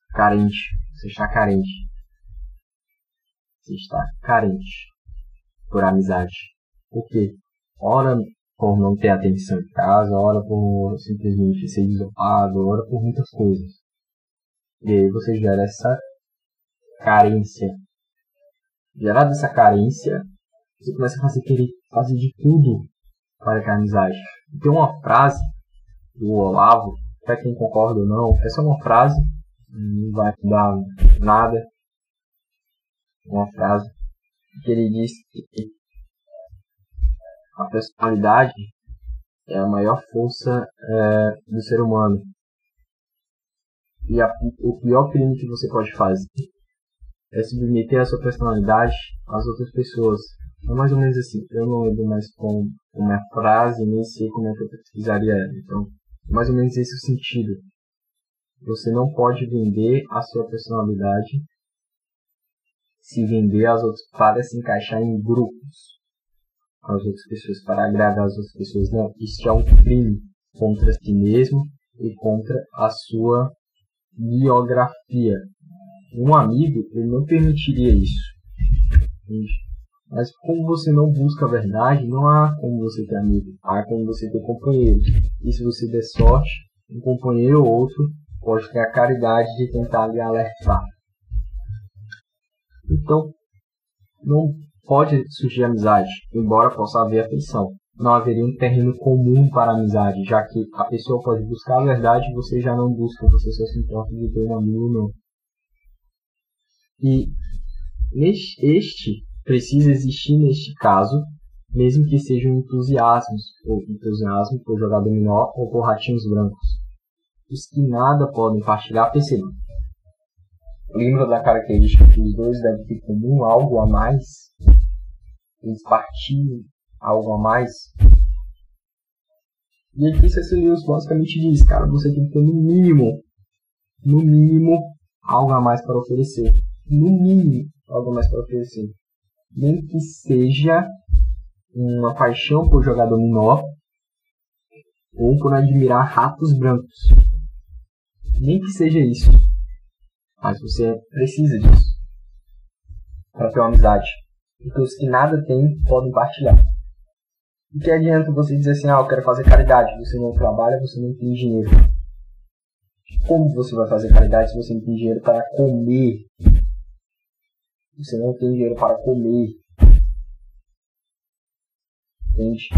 Carente. Você está carente. Você está carente por amizade. Por quê? Ora por não ter atenção em casa, ora por simplesmente ser isolado, ora por muitas coisas. E aí você gera essa carência. Gerada essa carência, você começa a fazer, querer fazer de tudo para que a amizade. Tem uma frase do Olavo, para quem concorda ou não, essa é uma frase, não vai dar nada. uma frase que ele diz que a personalidade é a maior força é, do ser humano. E a, o pior crime que você pode fazer é submeter a sua personalidade às outras pessoas. É mais ou menos assim. Eu não lembro mais com uma frase, nem sei como é que eu pesquisaria ela. Então, é mais ou menos esse o sentido. Você não pode vender a sua personalidade se vender às outras para se encaixar em grupos as outras pessoas, para agradar as outras pessoas. Não, isso é um crime contra si mesmo e contra a sua biografia. Um amigo, ele não permitiria isso. Entende? Mas como você não busca a verdade, não há como você ter amigo. Há como você ter companheiro. E se você der sorte, um companheiro ou outro pode ter a caridade de tentar lhe alertar. Então, não pode surgir amizade, embora possa haver afeição. Não haveria um terreno comum para amizade, já que a pessoa pode buscar a verdade e você já não busca, você só se importa de ter um amigo ou não. E este, este precisa existir neste caso, mesmo que sejam entusiasmos, ou entusiasmo por jogar dominó ou por ratinhos brancos. Os que nada podem partilhar percebam. Lembra da característica que os dois devem ter comum algo a mais? Eles partilham algo a mais? E aqui C.S. Lewis basicamente diz, cara, você tem que ter no mínimo, no mínimo, algo a mais para oferecer. No mínimo, algo a mais para oferecer. Nem que seja uma paixão por jogar dominó ou por admirar ratos brancos. Nem que seja isso. Mas você precisa disso para ter uma amizade. Porque os que nada têm podem partilhar. E que adianta você dizer assim, ah, eu quero fazer caridade. Você não trabalha, você não tem dinheiro. Como você vai fazer caridade se você não tem dinheiro para comer? Você não tem dinheiro para comer. Entende?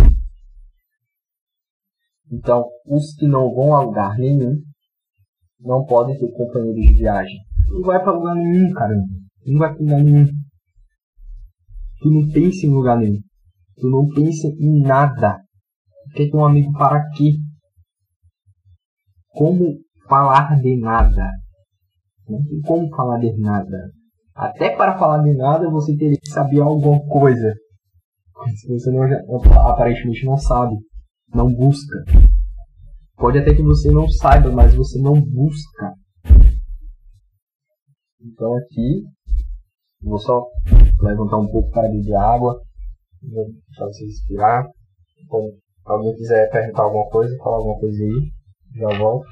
Então, os que não vão a lugar nenhum não podem ter companheiros de viagem não vai pra lugar nenhum, caramba. Tu não vai pra lugar nenhum. Tu não pensa em lugar nenhum. Tu não pensa em nada. Quer ter um amigo para quê? Como falar de nada? Não tem como falar de nada. Até para falar de nada você teria que saber alguma coisa. Se você não, aparentemente não sabe, não busca. Pode até que você não saiba, mas você não busca. Então aqui, vou só levantar um pouco para beber água, vou deixar você respirar. Então, se alguém quiser perguntar alguma coisa, falar alguma coisa aí, já volto.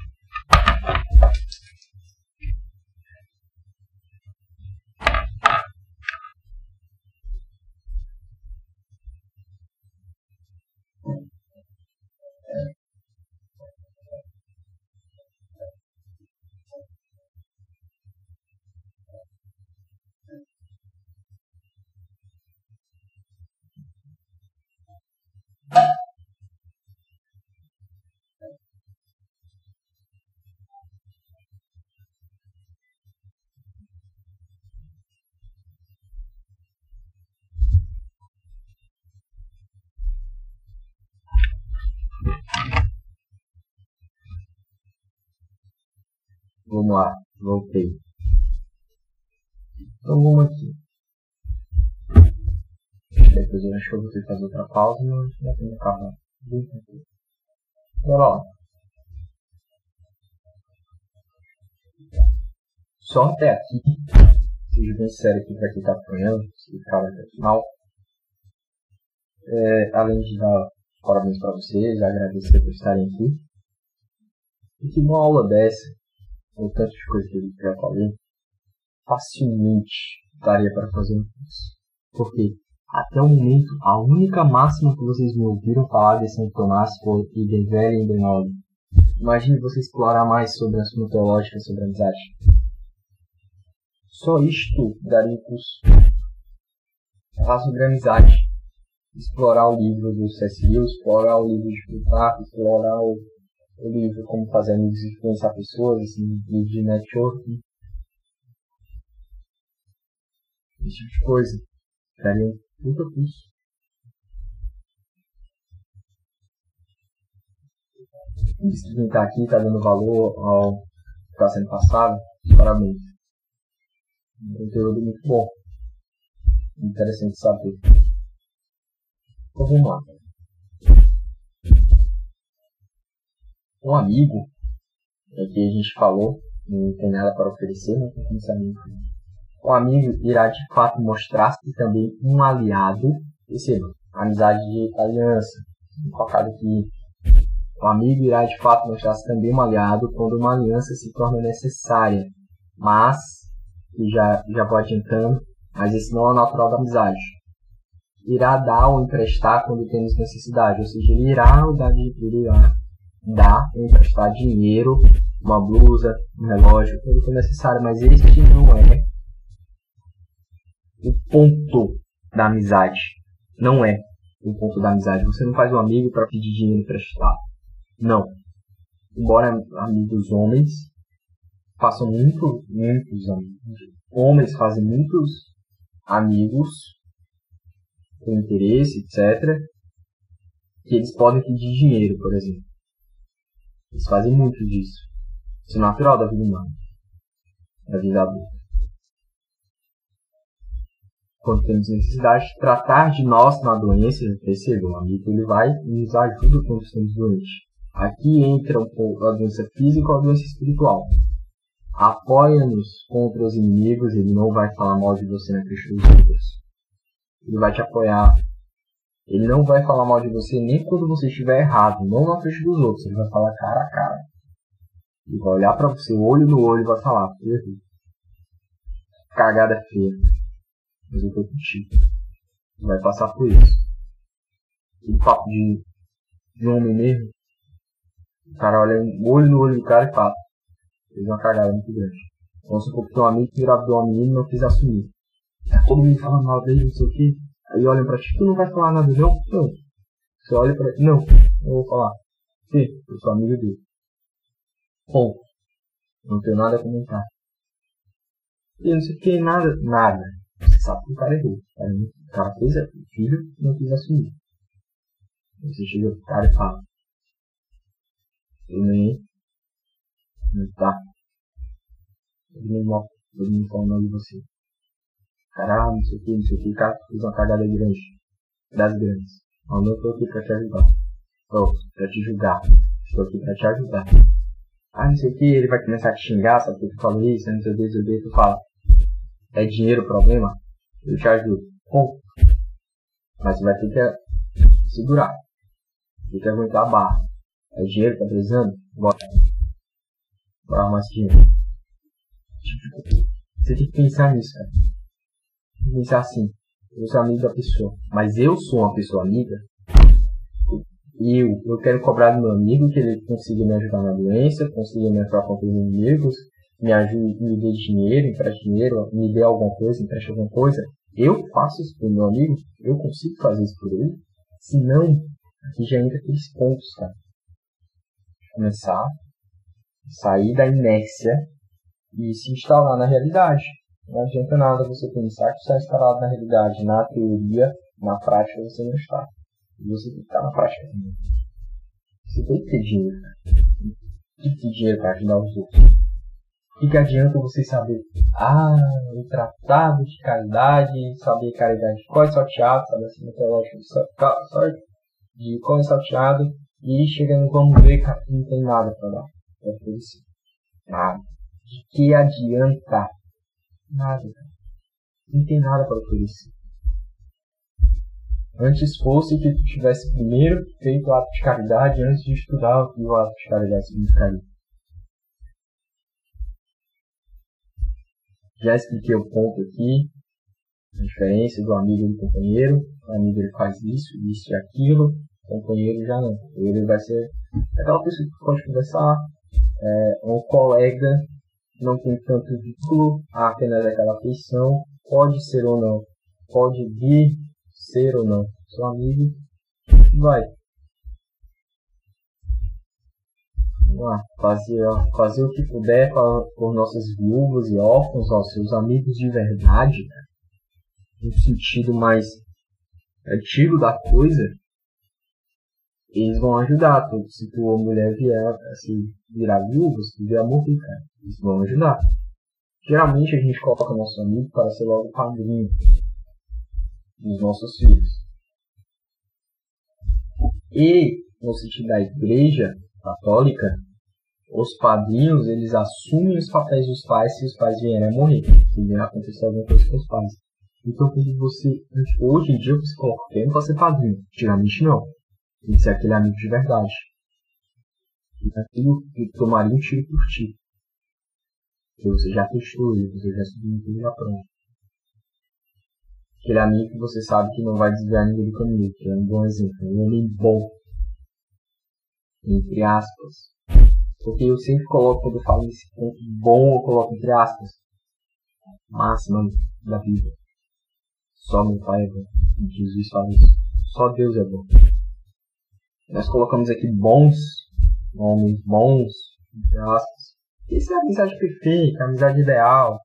Acho que eu vou ter que fazer outra pausa, mas já tem o carro bem tranquilo. Bora lá. Só até aqui, seja bem sério aqui para quem está apanhando, se ficar até o final. É, além de dar parabéns para vocês, agradecer por estarem aqui. E que uma aula dessa o tanto de coisa que eu já falei, facilmente daria para fazer um curso. Porque até o momento, a única máxima que vocês me ouviram falar de São Tomás foi idem velho e idem nobre. Imagine você explorar mais sobre a sua teológica sobre a amizade. Só isto daria um curso. Falar sobre amizade. Explorar o livro do C.S. Lewis, explorar o livro de Plutarco, explorar o o livro Como Fazer Amigos e Influenciar Pessoas, assim, livro de networking. esse tipo de coisa. Daria um puta curso. Isso quem tá aqui tá dando valor ao que está sendo passado, parabéns. Um conteúdo muito bom. Interessante saber. Então vamos lá. Um amigo, é que a gente falou, não tem nada para oferecer, não tem esse amigo. Irá de fato mostrar-se também um aliado, perceba, amizade de aliança, colocado aqui o amigo irá de fato mostrar-se também um aliado quando uma aliança se torna necessária, mas, e já, já vou adiantando, mas esse não é o natural da amizade. Irá dar ou emprestar quando temos necessidade, ou seja, ele irá ele irá dar ou emprestar dinheiro, uma blusa, um relógio, quando for necessário, mas este não é o ponto da amizade. Não é o ponto da amizade. Você não faz um amigo para pedir dinheiro emprestado. Não. Embora amigos homens façam muito, muitos amigos. Homens fazem muitos amigos com interesse, etc. Que eles podem pedir dinheiro, por exemplo. Eles fazem muito disso. Isso é natural da vida humana. Da vida adulta. Quando temos necessidade, de tratar de nós na doença, perceba, o amigo ele vai e nos ajuda quando estamos doentes. Aqui entra a doença física ou a doença espiritual. Apoia-nos contra os inimigos, ele não vai falar mal de você na frente dos outros. Ele vai te apoiar. Ele não vai falar mal de você nem quando você estiver errado, não na frente dos outros. Ele vai falar cara a cara. Ele vai olhar para você, olho no olho, e vai falar: Cagada feia. Mas eu contigo. Vai passar por isso. O papo de, de homem mesmo o cara olha olho no olho do cara e fala. Fez uma cagada muito grande. Supor que tem um amigo que engravidou uma menina e não quis assumir. Tá todo mundo falando mal dele, não sei o que. Aí olham pra ti, tu não vai falar nada não? Não. Você olha pra não, não vou falar. Sim, eu sou amigo dele. Ponto. Não tenho nada a comentar. E não sei o que, nada, nada. Sabe que o cara errou. O cara fez, o filho não quis assumir. Você chega pro cara e fala, nem tá? Todo mundo, todo mundo falando de você. Caralho, não sei o que, não sei o que, cara fez uma cagada grande. Das grandes. Mas eu tô aqui pra te ajudar. Tô pra te julgar. Estou aqui pra te ajudar. Ah, não sei o que, ele vai começar a te xingar, sabe que tu falou isso, não sei o que, não sei o que, tu fala é dinheiro o problema? Eu te ajudo. Ponto. Mas você vai ter que segurar. Tem que aguentar a barra. É dinheiro, tá precisando? Bora. Bora arrumar esse dinheiro. Você tem que pensar nisso, cara. Tem que pensar assim. Eu sou amigo da pessoa. Mas eu sou uma pessoa amiga. E eu, eu quero cobrar do meu amigo que ele consiga me ajudar na doença, consiga me ajudar contra os inimigos, me ajude, me dê dinheiro, empreste dinheiro, me dê alguma coisa, empreste alguma coisa. Eu faço isso pro meu amigo, eu consigo fazer isso por ele. Se não, aqui já entra aqueles pontos, cara começar sair da inércia e se instalar na realidade. Não adianta nada você pensar que está instalado na realidade, na teoria, na prática você não está. Você tem que estar na prática também. Você tem que ter dinheiro. Tem que ter dinheiro para ajudar os outros. Que, que adianta você saber, ah, o tratado de caridade, saber caridade de qual é salteado, saber assim, metodológico de qual é salteado, e chegando vamos ver, cara, não tem nada para dar para oferecer. Nada. De que adianta? Nada. Não tem nada para oferecer. Antes fosse que tu tivesse primeiro feito o ato de caridade antes de estudar o que o ato de caridade significaria. Já expliquei o ponto aqui, a diferença do amigo e do companheiro. O amigo ele faz isso, isso e aquilo companheiro já não. Ele vai ser aquela pessoa que pode conversar, é, um colega não tem tanto vínculo, apenas aquela afeição, pode ser ou não, pode vir ser ou não, seu amigo, vai. Lá, fazer, fazer o que puder por, nossas viúvas e órfãos, ó, seus amigos de verdade, no sentido mais antigo da coisa, eles vão ajudar. Se tua mulher vier se virar viúva, se vier morrer, cara, eles vão ajudar. Geralmente a gente coloca nosso amigo para ser logo padrinho dos nossos filhos. E no sentido da igreja católica, os padrinhos eles assumem os papéis dos pais se os pais vierem a morrer, se vier acontecer alguma coisa com os pais. Então quando você hoje em dia você coloca quem para ser padrinho, antigamente não. Tem que ser aquele amigo de verdade. E aquilo que tomaria um tiro por ti. Porque você já testou ele, você já submeteu na prova. Aquele amigo que você sabe que não vai desviar ninguém do caminho, que é um bom exemplo, um homem bom. Entre aspas. Porque eu sempre coloco, quando eu falo nesse ponto bom, eu coloco entre aspas. Máxima da vida. Só meu Pai é bom. Jesus fala isso. Só Deus é bom. Nós colocamos aqui bons, homens bons, entre aspas. Isso é a amizade perfeita, a amizade ideal.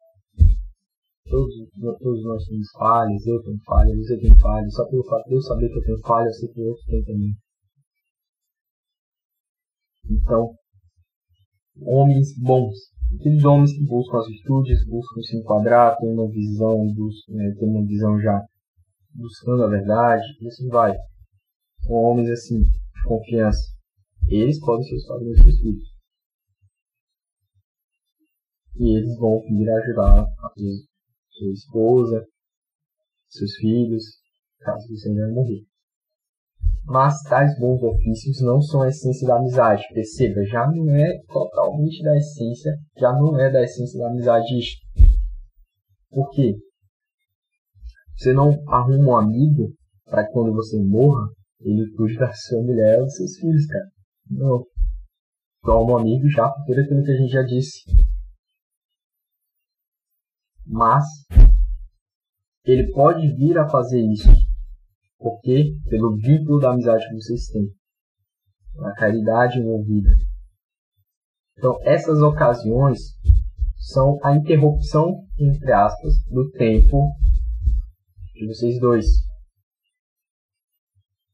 Todos, todos nós temos falhas, eu tenho falhas, você tem falhas. Só pelo fato de eu saber que eu tenho falhas, eu sei que o outro tem também. Então, homens bons. Aqueles homens que buscam as virtudes, buscam se enquadrar, têm uma visão, buscam, né, têm uma visão já buscando a verdade, e assim vai. São homens assim, de confiança. Eles podem ser os padrões dos filhos. E eles vão vir ajudar a sua esposa, seus filhos, caso você ainda morrer. Mas tais bons ofícios não são a essência da amizade. Perceba, já não é totalmente da essência, já não é da essência da amizade isto. Por quê? Você não arruma um amigo para que quando você morra, ele cuide da sua mulher ou dos seus filhos, cara. Não. Toma um amigo já por tudo aquilo que a gente já disse. Mas ele pode vir a fazer isso porque pelo vínculo da amizade que vocês têm, a caridade envolvida. Então, essas ocasiões são a interrupção, entre aspas, do tempo de vocês dois.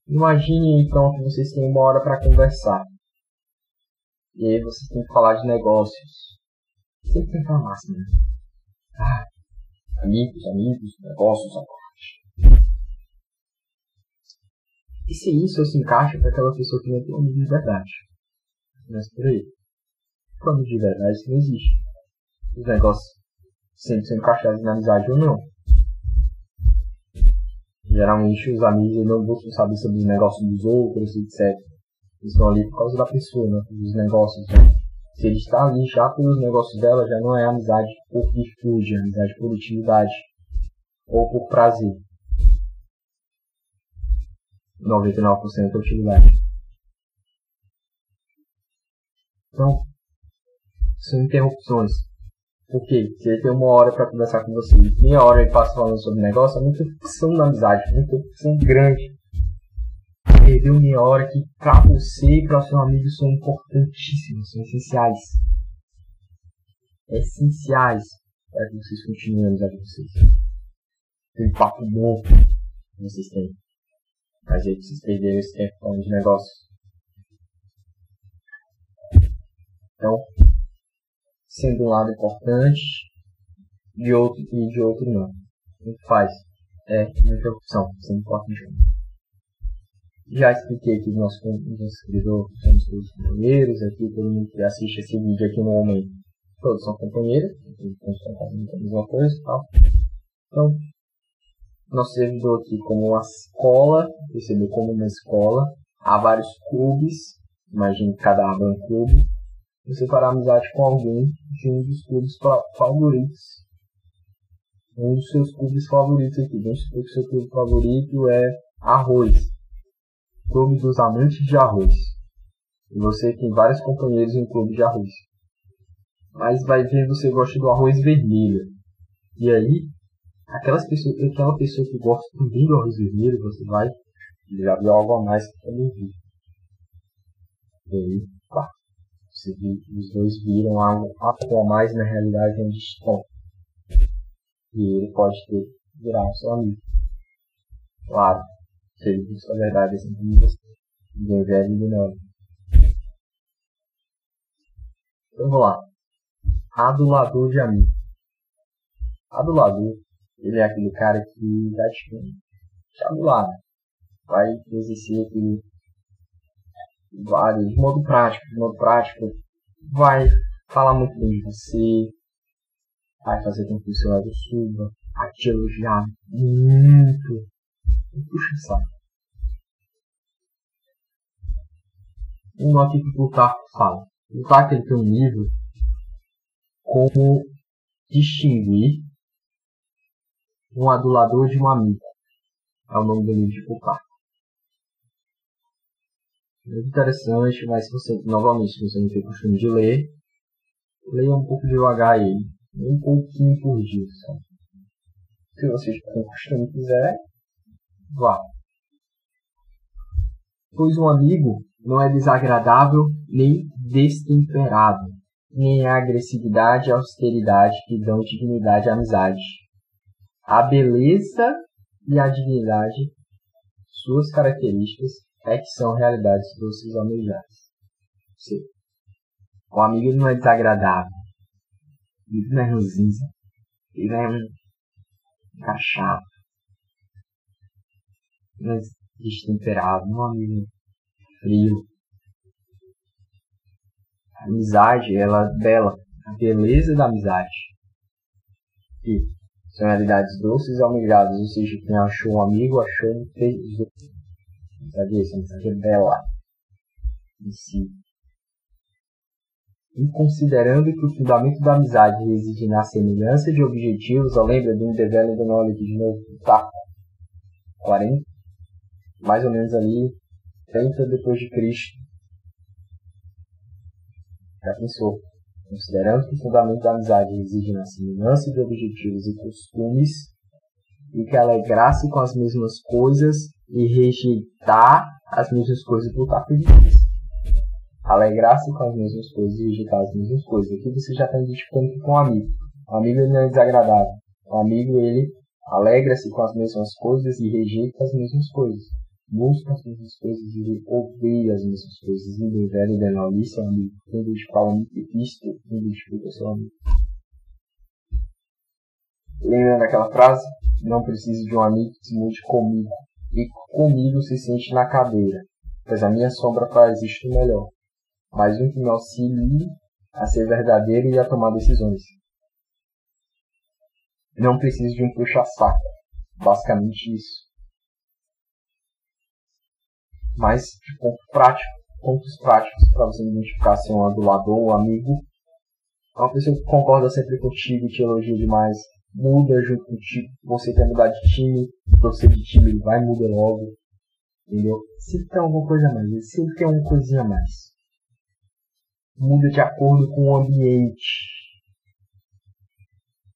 Imagine então que vocês têm uma hora para conversar. E aí vocês têm que falar de negócios. Sempre tem que falar máximo, né? Ah, amigos, amigos, negócios, agora. E se isso se encaixa para aquela pessoa que não tem amigo de verdade? Mas por aí. O amigo de verdade isso não existe. Os negócios sempre são encaixados na amizade ou não. Geralmente os amigos não buscam saber sobre os negócios dos outros, etc. Eles estão ali por causa da pessoa, né? dos negócios. Né? Se ele está ali já pelos negócios dela, já não é amizade por virtude, é amizade por utilidade ou por prazer. 99% da utilidade. Então, são interrupções. Por quê? Se ele tem uma hora para conversar com você, meia hora ele passa falando sobre negócio, é uma interrupção da amizade, uma interrupção grande. Perdeu meia hora que para você e para seu amigo são importantíssimos, são essenciais. Essenciais para que vocês continuem a amizade de vocês. Tem papo bom que vocês têm. Aí vocês perderam esse tempo falando de negócio. Então, sendo um lado importante, de outro e de outro não. O que faz? É uma interrupção, sendo importante. Já expliquei aqui no nosso inscritor, somos todos companheiros, aqui todo mundo que assiste esse vídeo aqui no momento, todos são companheiros, todos estão a mesma coisa e tal. Então, nosso servidor aqui como uma escola, percebeu como uma escola, há vários clubes, imagine cada aba é um clube, você fará amizade com alguém de um dos clubes favoritos. Um dos seus clubes favoritos aqui. Vamos supor que seu clube favorito é arroz. Clube dos amantes de arroz. E você tem vários companheiros em clube de arroz. Mas vai ver você gosta do arroz vermelho. E aí, Aquelas pessoas, aquela pessoa que gosta também do arroz vermelho, você vai já viu algo a mais que também vi. E aí, pá, você viu, os dois viram algo, a mais na realidade onde estão. E ele pode ter virar seu amigo. Claro, se ele busca a verdade assim como você. Ninguém velho e não. Então vamos lá. Adulador de amigo. Adulador, ele é aquele cara que vai te, te adular. Né? Vai exercer aquele. De modo prático, de modo prático, vai falar muito bem de você, vai fazer com que o seu ego suba, vai te elogiar muito. Puxa saco. Um aqui que o Plutarco fala. O Plutarco ele tem um livro como distinguir um adulador de um amigo. É o nome do livro de Plutarco. Muito interessante, mas se você, novamente, se você não tem costume de ler, leia um pouco devagar ele. Um pouquinho por dia? Se você tem costume quiser, vá. Pois um amigo não é desagradável nem destemperado, nem a agressividade e a austeridade que dão dignidade à amizade. A beleza e a dignidade, suas características, é que são realidades doces e almejadas. O amigo não é desagradável. Ele não é ranzinza. Ele é um chato. Não é destemperado. É um amigo frio. A amizade, ela é bela. A beleza da amizade. E são realidades doces e almejadas. Ou seja, quem achou um amigo achou um tesouro. Sabe isso? A amizade é bela. Em si. E considerando que o fundamento da amizade reside na semelhança de objetivos, eu lembro do Development do Knowledge de novo, tá? 40, mais ou menos ali, 30 depois de Cristo. Já pensou? Considerando que o fundamento da amizade reside na semelhança de objetivos e costumes, e que alegrasse com as mesmas coisas e rejeitar as mesmas coisas por parte de Deus alegrar-se com as mesmas coisas e rejeitar as mesmas coisas. Aqui você já está identificando com o amigo. O amigo ele não é desagradável. O amigo ele alegra-se com as mesmas coisas e rejeita as mesmas coisas. Busca as mesmas coisas e odeia as mesmas coisas. Ninguém velho e. Isso é um amigo. Quem identificar o amigo, isto identifica seu amigo. Lembra daquela frase? Não preciso de um amigo que se mude comigo. E comigo se sente na cadeira, pois a minha sombra faz isto melhor mas um que me auxilie a ser verdadeiro e a tomar decisões. Não preciso de um puxa-saco. Basicamente isso. Mas de ponto prático, pontos práticos para você identificar se é um adulador ou um amigo. É uma pessoa que concorda sempre contigo te elogia demais. Muda junto contigo. Você quer mudar de time, você de time ele vai mudar logo. Entendeu? Sempre tem alguma coisa a mais. Sempre tem uma coisinha a mais muda de acordo com o ambiente.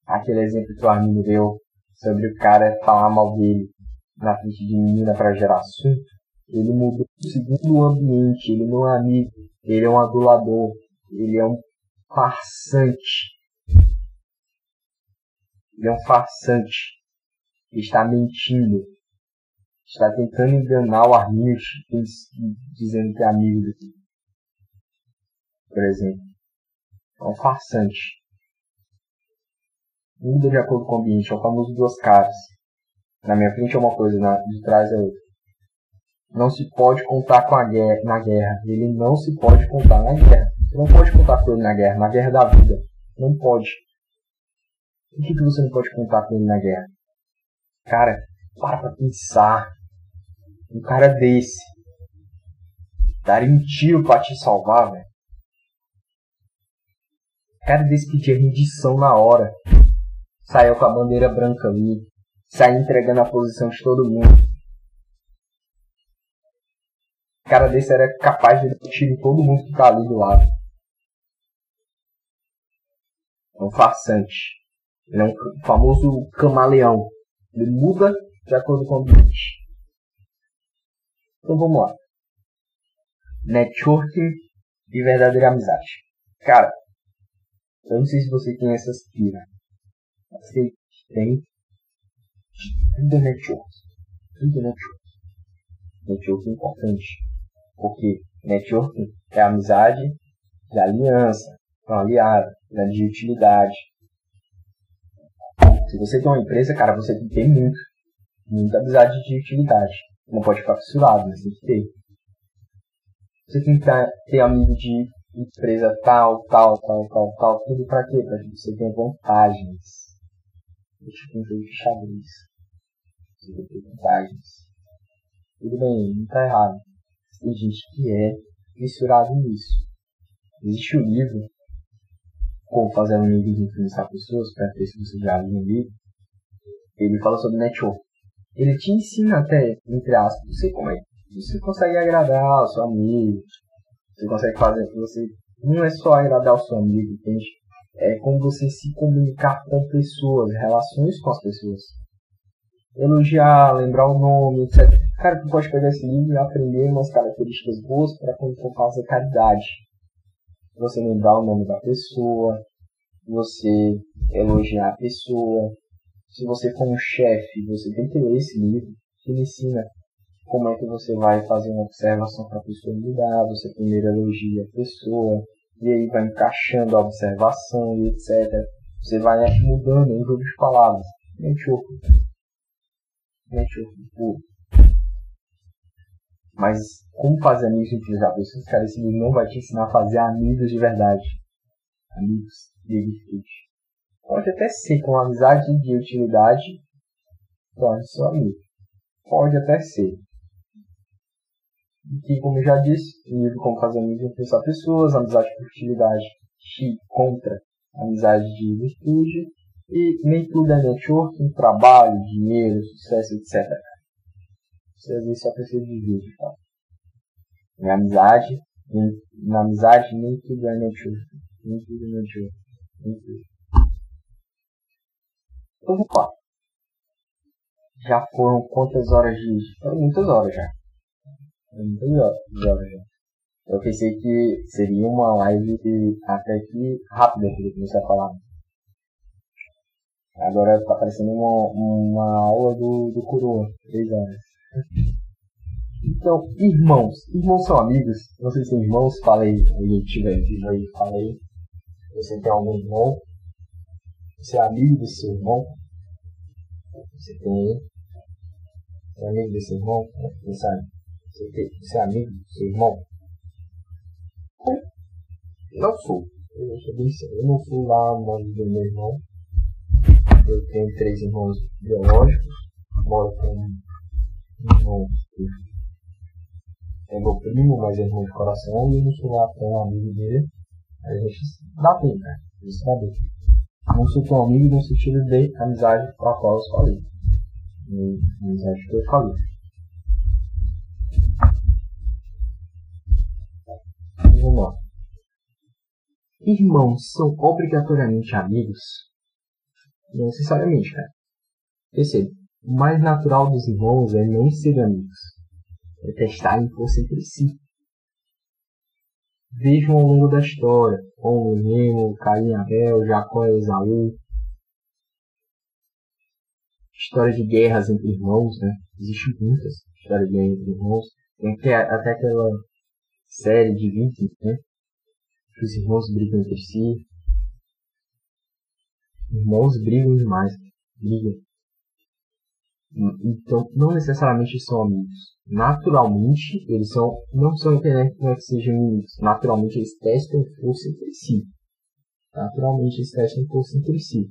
Aquele exemplo que o Armin deu sobre o cara falar mal dele na frente de menina para gerar assunto. Ele mudou segundo o ambiente, ele não é amigo, ele é um adulador, ele é um farsante. Ele é um farsante. Ele está mentindo. Está tentando enganar o Armin, dizendo que é amigo dele por exemplo. É um farsante. Muda de acordo com o ambiente, é o famoso duas caras. Na minha frente é uma coisa, na, de trás é outra. Não se pode contar com a guerra, na guerra. Ele não se pode contar na guerra. Você não pode contar com ele na guerra, na guerra da vida. Não pode. Por que, que você não pode contar com ele na guerra? Cara, para pra pensar. Um cara desse daria um tiro pra te salvar, velho cara desse pedia rendição na hora. Saiu com a bandeira branca ali. Saiu entregando a posição de todo mundo. Cara desse era capaz de dar todo mundo que tá ali do lado. É um farsante. Ele é um famoso camaleão. Ele muda de acordo com o ambiente. Então vamos lá. Networking e verdadeira amizade. Cara, eu não sei se você tem essas pira. Você tem. tudo é network. Tudo é network. Network é importante. Porque network é amizade de aliança, com aliado, né, de utilidade. Se você tem uma empresa, cara, você tem que ter muito. Muita amizade de utilidade. Não pode ficar fissurado, mas tem que ter. Você tem que ter amigo de empresa tal, tal, tal, tal, tal. Tudo pra quê? Pra que você tenha vantagens. É tipo um jogo de xadrez. Você tem vantagens. Tudo bem, não tá errado. Tem gente que é fissurado nisso. Existe um livro Como Fazer Amigos e Influenciar Pessoas, para ver se você já viu um livro. Ele fala sobre network. Ele te ensina até, entre aspas, você como é você consegue agradar o seu amigo. Você consegue fazer, você não é só agradar o seu amigo, entende? É como você se comunicar com pessoas, relações com as pessoas. Elogiar, lembrar o nome, etc. Cara, tu pode pegar esse livro e aprender umas características boas para quando for fazer caridade você lembrar o nome da pessoa, você elogiar a pessoa. Se você for um chefe, você tem que ler esse livro que lhe ensina como é que você vai fazer uma observação para a pessoa mudar. Você primeiro elogia a pessoa, e aí vai encaixando a observação e etc. Você vai mudando em jogo de palavras. Network. Mas como fazer amigos e utilizar pessoas, cara, esse livro não vai te ensinar a fazer amigos de verdade. Amigos de edifique. Pode até ser com amizade de utilidade, torne seu amigo. Pode até ser. Que, como eu já disse, livro como fazer amigos e influenciar pessoas, amizade por utilidade contra amizade de virtude, e nem tudo é networking, trabalho, dinheiro, sucesso, etc. Você às vezes só precisa de vídeo, tá? Em amizade, em, na amizade nem tudo é network. Nem tudo é network. Nem tudo. Então vamos lá. Já foram quantas horas de. Foram muitas horas já. Foram muitas horas já. Eu pensei que seria uma live até aqui rápida que eu comecei a falar. Agora tá parecendo uma, uma aula do, do Coroa, 3 horas. Então, irmãos. Irmãos são amigos. Vocês têm irmãos? Falei. Alguém tiver vivo aí, falei. Você tem algum irmão? Você é amigo do seu irmão? Você tem. Você é amigo desse irmão? Você, você, tem, você é amigo do seu irmão? Não sou. Eu, sou eu não fui lá nome do meu irmão. Eu tenho três irmãos biológicos. Moro com irmão é meu primo, mas é irmão de coração, e não sou lá tão amigo dele. A gente dá bem, né? Isso dá bem. Não sou tão amigo no sentido de amizade com a qual eu falei. Amizade que eu falei. Vamos lá. Irmãos são obrigatoriamente amigos? Não necessariamente, cara. Perceba o mais natural dos irmãos é não ser amigos, é testarem força entre si. Vejam ao longo da história, como Nemo, Caim Abel, Jacó e Esaú. História de guerras entre irmãos, né? Existem muitas histórias de guerras entre irmãos. Tem até, até aquela série de Vikings, né? Que os irmãos brigam entre si. Irmãos brigam demais. Brigam. Então, não necessariamente são amigos. Naturalmente, eles são, não são internet não é que sejam inimigos. Naturalmente, eles testam força entre si. Naturalmente, eles testam força entre si.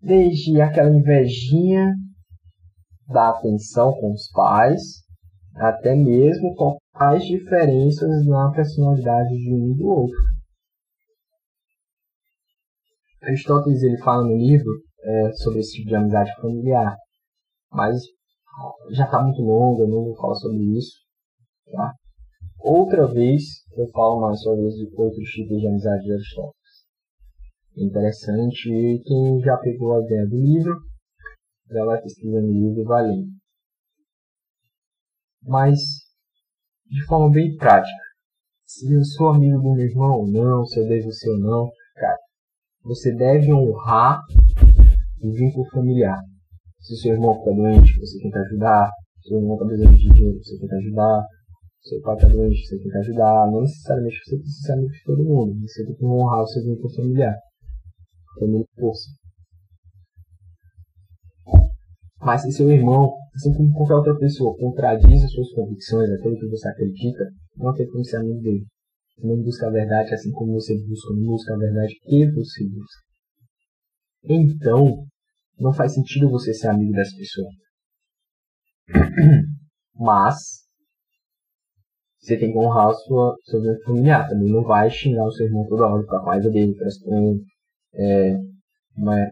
Desde aquela invejinha da atenção com os pais, até mesmo com as diferenças na personalidade de um e do outro. Aristóteles ele fala no livro é, sobre esse tipo de amizade familiar mas já está muito longo, eu não vou falar sobre isso. Tá? Outra vez eu falo mais sobre outros tipos de amizade de Aristóteles. Interessante, quem já pegou a ideia do livro, já vai pesquisando o livro e vai lendo. Mas, de forma bem prática, se eu sou amigo do meu irmão ou não, se eu devo ser ou não, você deve honrar o vínculo familiar Se seu irmão fica doente, você tenta ajudar. Se seu irmão está precisando de dinheiro, você tenta ajudar. Se seu pai está doente, você tenta ajudar. Não necessariamente você precisa ser amigo de todo mundo. Você tem que honrar o seu vínculo familiar. Família força. Mas se seu irmão, assim como qualquer outra pessoa, contradiz as suas convicções, aquilo que você acredita, não tem como ser amigo dele. Você não busca a verdade assim como você busca, não busca a verdade que você busca. Então, não faz sentido você ser amigo dessa pessoa. Mas, você tem que honrar o seu, seu vínculo familiar. Também não vai xingar o seu irmão toda hora, ficar com dele, é, é,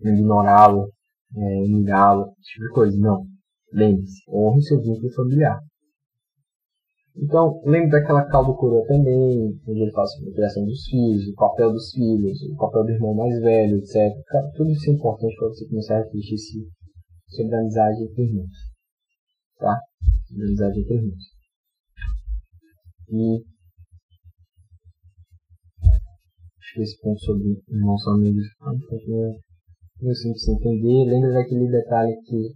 ignorá-lo, é, humilhá-lo, esse tipo de coisa. Não. Lembre-se, honre seu vínculo familiar. Então, lembre daquela caldo também, onde ele fala sobre a criação dos filhos, o papel dos filhos, o papel do irmão mais velho, etc. Cara, tudo isso é importante para você começar a refletir sobre a amizade entre irmãos. Tá? Sobre a amizade entre irmãos. E acho que esse ponto sobre irmãos são amigos pouco meio de entender. Lembra daquele detalhe que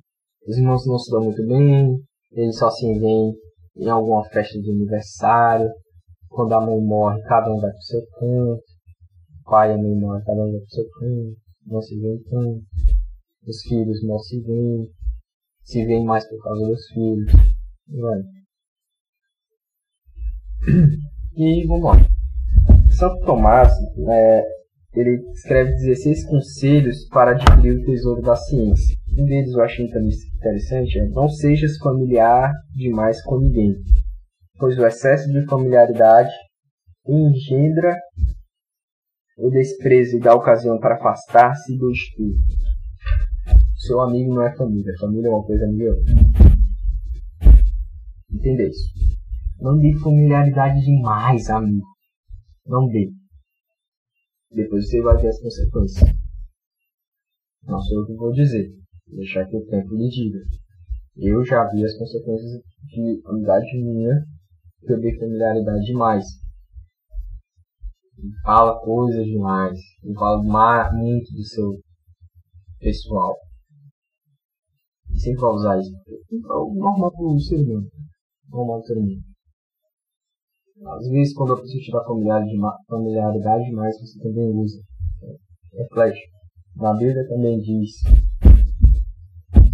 os irmãos não se dão muito bem, eles só se veem em alguma festa de aniversário, quando a mãe morre, cada um vai pro seu canto, o pai e a mãe morrem, cada um vai pro seu canto, não se vê tanto, os filhos não se veem, se veem mais por causa dos filhos, vai. E vamos lá. Santo Tomás, é, ele escreve 16 conselhos para adquirir o tesouro da ciência. Um deles eu achei interessante é não sejas familiar demais com ninguém, pois o excesso de familiaridade engendra o desprezo e dá ocasião para afastar-se do estudo. Seu amigo não é família, família é uma coisa melhor. Entenda isso. Não dê familiaridade demais, amigo. Não dê. Depois você vai ver as consequências. Não sou eu que vou dizer. Deixar que o tempo lhe diga. Eu já vi as consequências de amizade minha dei familiaridade demais. Fala coisas demais. E fala muito do seu pessoal. E sempre vai usar isso. É o normal do ser humano. Normal do ser humano. Às vezes, quando a pessoa familiaridade demais, você também usa. É flash. Na Bíblia também diz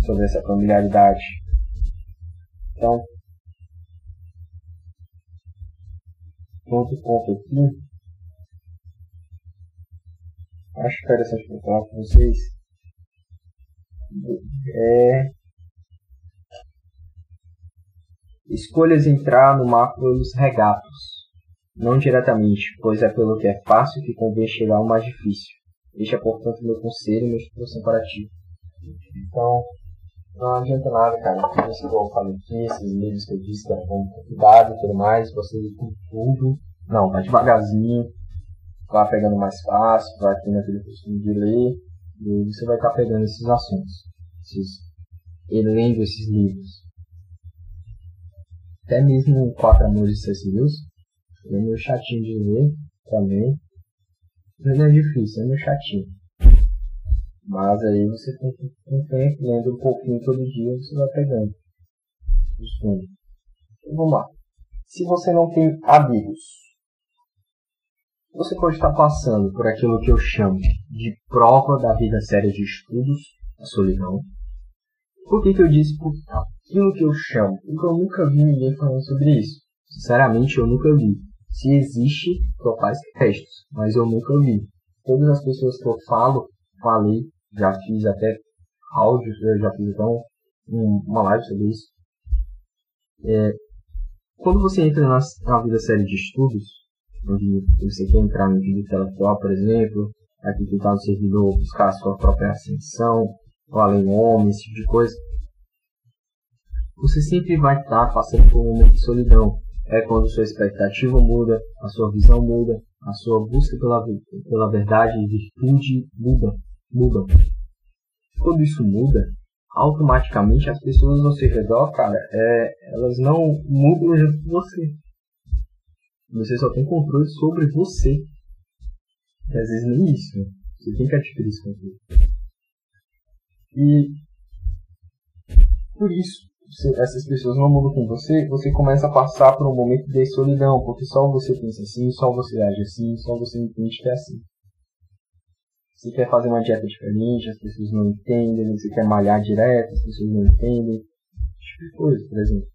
sobre essa familiaridade. Então, outro ponto aqui, acho interessante falar com vocês, é Escolhas entrar no mar pelos regatos, não diretamente, pois é pelo que é fácil que convém chegar ao mais difícil. Este é, portanto, meu conselho e minha instrução para ti. Então, não adianta nada, cara. Isso que eu falei aqui, esses livros que eu disse, né, com cuidado e tudo mais, você com tudo. Não, vai devagarzinho, vai pegando mais fácil, vai tendo aquele costume de ler, e você vai estar pegando esses assuntos, esses, e lendo esses livros. Até mesmo Quatro Amores de C.S. Lewis. é meio chatinho de ler também. Mas não é difícil, é meio chatinho. Mas aí você tem que um tempo, lendo um pouquinho todo dia, você vai pegando os. Então, vamos lá. Se você não tem amigos, você pode estar passando por aquilo que eu chamo de prova da vida séria de estudos, a solidão. Por que, que eu disse por aquilo que eu chamo, porque eu nunca vi ninguém falando sobre isso. Sinceramente, eu nunca vi. Se existe, faz testes, mas eu nunca vi. Todas as pessoas que eu falo, falei, já fiz até áudios, eu já fiz então uma live sobre isso. É, quando você entra na, na vida séria de estudos, onde você quer entrar no vídeo intelectual, por exemplo, aqui clicar no servidor, buscar a sua própria ascensão, ou além homem, esse tipo de coisa, você sempre vai estar passando por um momento de solidão. É quando sua expectativa muda, a sua visão muda, a sua busca pela, pela verdade e virtude muda, muda. Quando isso muda, automaticamente as pessoas ao seu redor, cara, é, elas não mudam junto com você. Você só tem controle sobre você. E às vezes nem isso. Né? Você tem que adquirir esse controle. E Por isso, se essas pessoas não mudam com você, você começa a passar por um momento de solidão, porque só você pensa assim, só você age assim, só você entende que é assim. Você quer fazer uma dieta diferente, as pessoas não entendem, você quer malhar direto, as pessoas não entendem, tipo de coisa, por exemplo.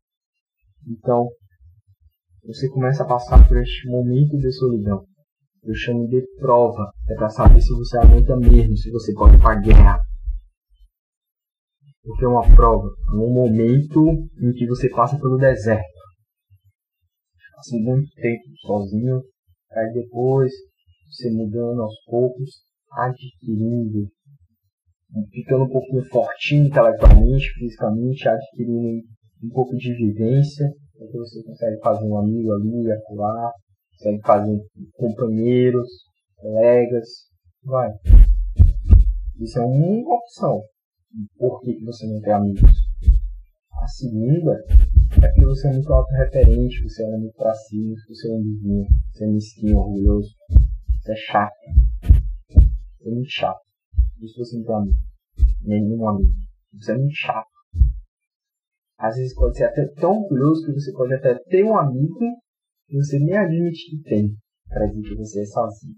Então, você começa a passar por este momento de solidão. Eu chamo de prova, é para saber se você aguenta mesmo, se você pode para guerra. Porque é uma prova, é um momento em que você passa pelo deserto. Passa muito tempo sozinho, aí depois você mudando aos poucos, adquirindo, ficando um pouquinho fortinho intelectualmente, fisicamente, adquirindo um pouco de vivência, porque você consegue fazer um amigo ali, acular, consegue fazer companheiros, colegas, vai. Isso é uma opção. Por que, que você não tem amigos? A segunda é que você é muito autorreferente, você é muito pra você é um você é mesquinho, orgulhoso, você é chato. É muito chato. Isso você não tem amigo. Nenhum amigo. Você é muito chato. Às vezes pode ser até tão orgulhoso que você pode até ter um amigo que você nem admite que tem. Para dizer que você é sozinho.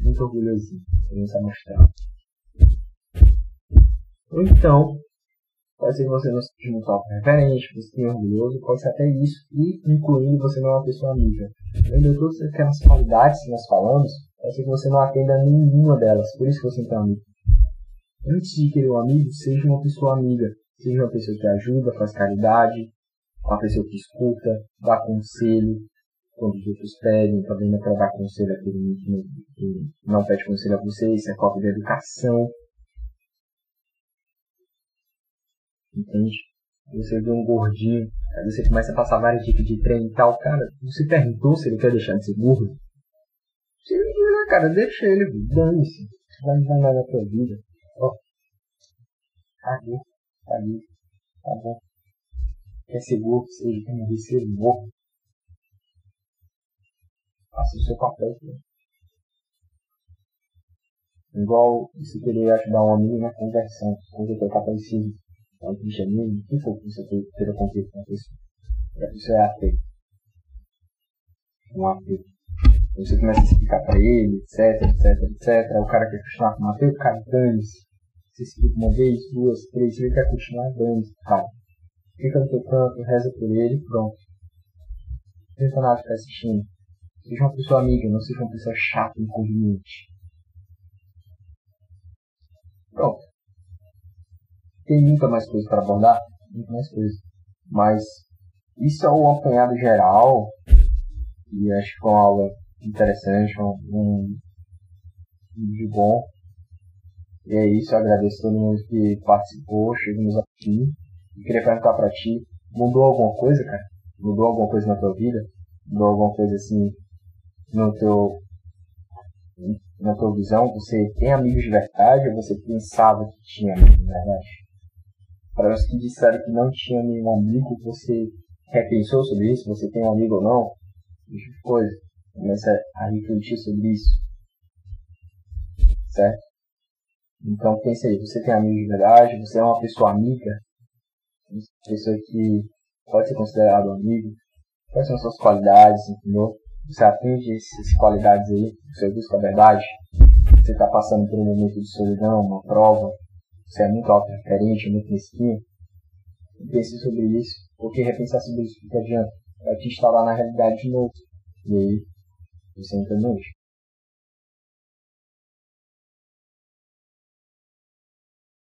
Muito orgulhosinho. Você mostrar. Ou então, pode ser que você não seja muito auto-referente, você tenha orgulhoso, pode ser até isso, e incluindo você não é uma pessoa amiga. De todas aquelas qualidades que nós falamos, ser que você não atenda nenhuma delas, por isso que você não tem amigo. Antes de querer um amigo, seja uma pessoa amiga, Seja uma pessoa que ajuda, faz caridade, uma pessoa que escuta, dá conselho, quando os outros pedem, também não é para dar conselho àquele que não pede conselho a você, isso é falta de educação. Entende? Você vê um gordinho, aí você começa a passar várias dicas de treino e tal, cara, você perguntou se ele quer deixar de ser gordo? Se ele quiser, cara, deixa ele, dane-se. Vai, nada na tua vida. Ó. Cagou tá bom? Quer ser gordo, seja como morrer, ser morto. Faça o seu papel, filho. Igual você querer ajudar um amigo na conversão, quando você está parecido com o cristianismo, o que for que você queira conquistar com? E a pessoa é ateu. Um ateu. Você começa a explicar pra ele, etc, etc, etc. O cara quer continuar com o ateu, o cara dane-se. Você explica uma vez, duas, três, ele quer continuar dando, cara. Fica no teu canto, reza por ele pronto. Pensa nada ficar assistindo. Seja uma pessoa amiga, não seja uma pessoa chata, inconveniente. Pronto. Tem muita mais coisa para abordar? Muita mais coisa. Mas isso é o apanhado geral. E acho que foi uma aula interessante, um, um vídeo bom. E é isso, eu agradeço a todo mundo que participou, chegamos aqui. E queria perguntar pra ti, mudou alguma coisa, cara? Mudou alguma coisa na tua vida? Mudou alguma coisa assim no teu na tua visão? Você tem amigos de verdade ou você pensava que tinha amigos de verdade? Para os que disseram que não tinha nenhum amigo, você repensou sobre isso? Você tem um amigo ou não? Tipo de coisa. Começa a refletir sobre isso. Certo? Então pense aí, você tem amigos de verdade, você é uma pessoa amiga, uma pessoa que pode ser considerado amigo, quais são as suas qualidades, entendeu? Você atende essas qualidades aí, você busca a verdade, você está passando por um momento de solidão, uma prova, você é muito auto-referente, muito mesquinho. Pense sobre isso, porque repensar sobre isso que adianta? Vai te instalar na realidade de novo. E aí, no noite.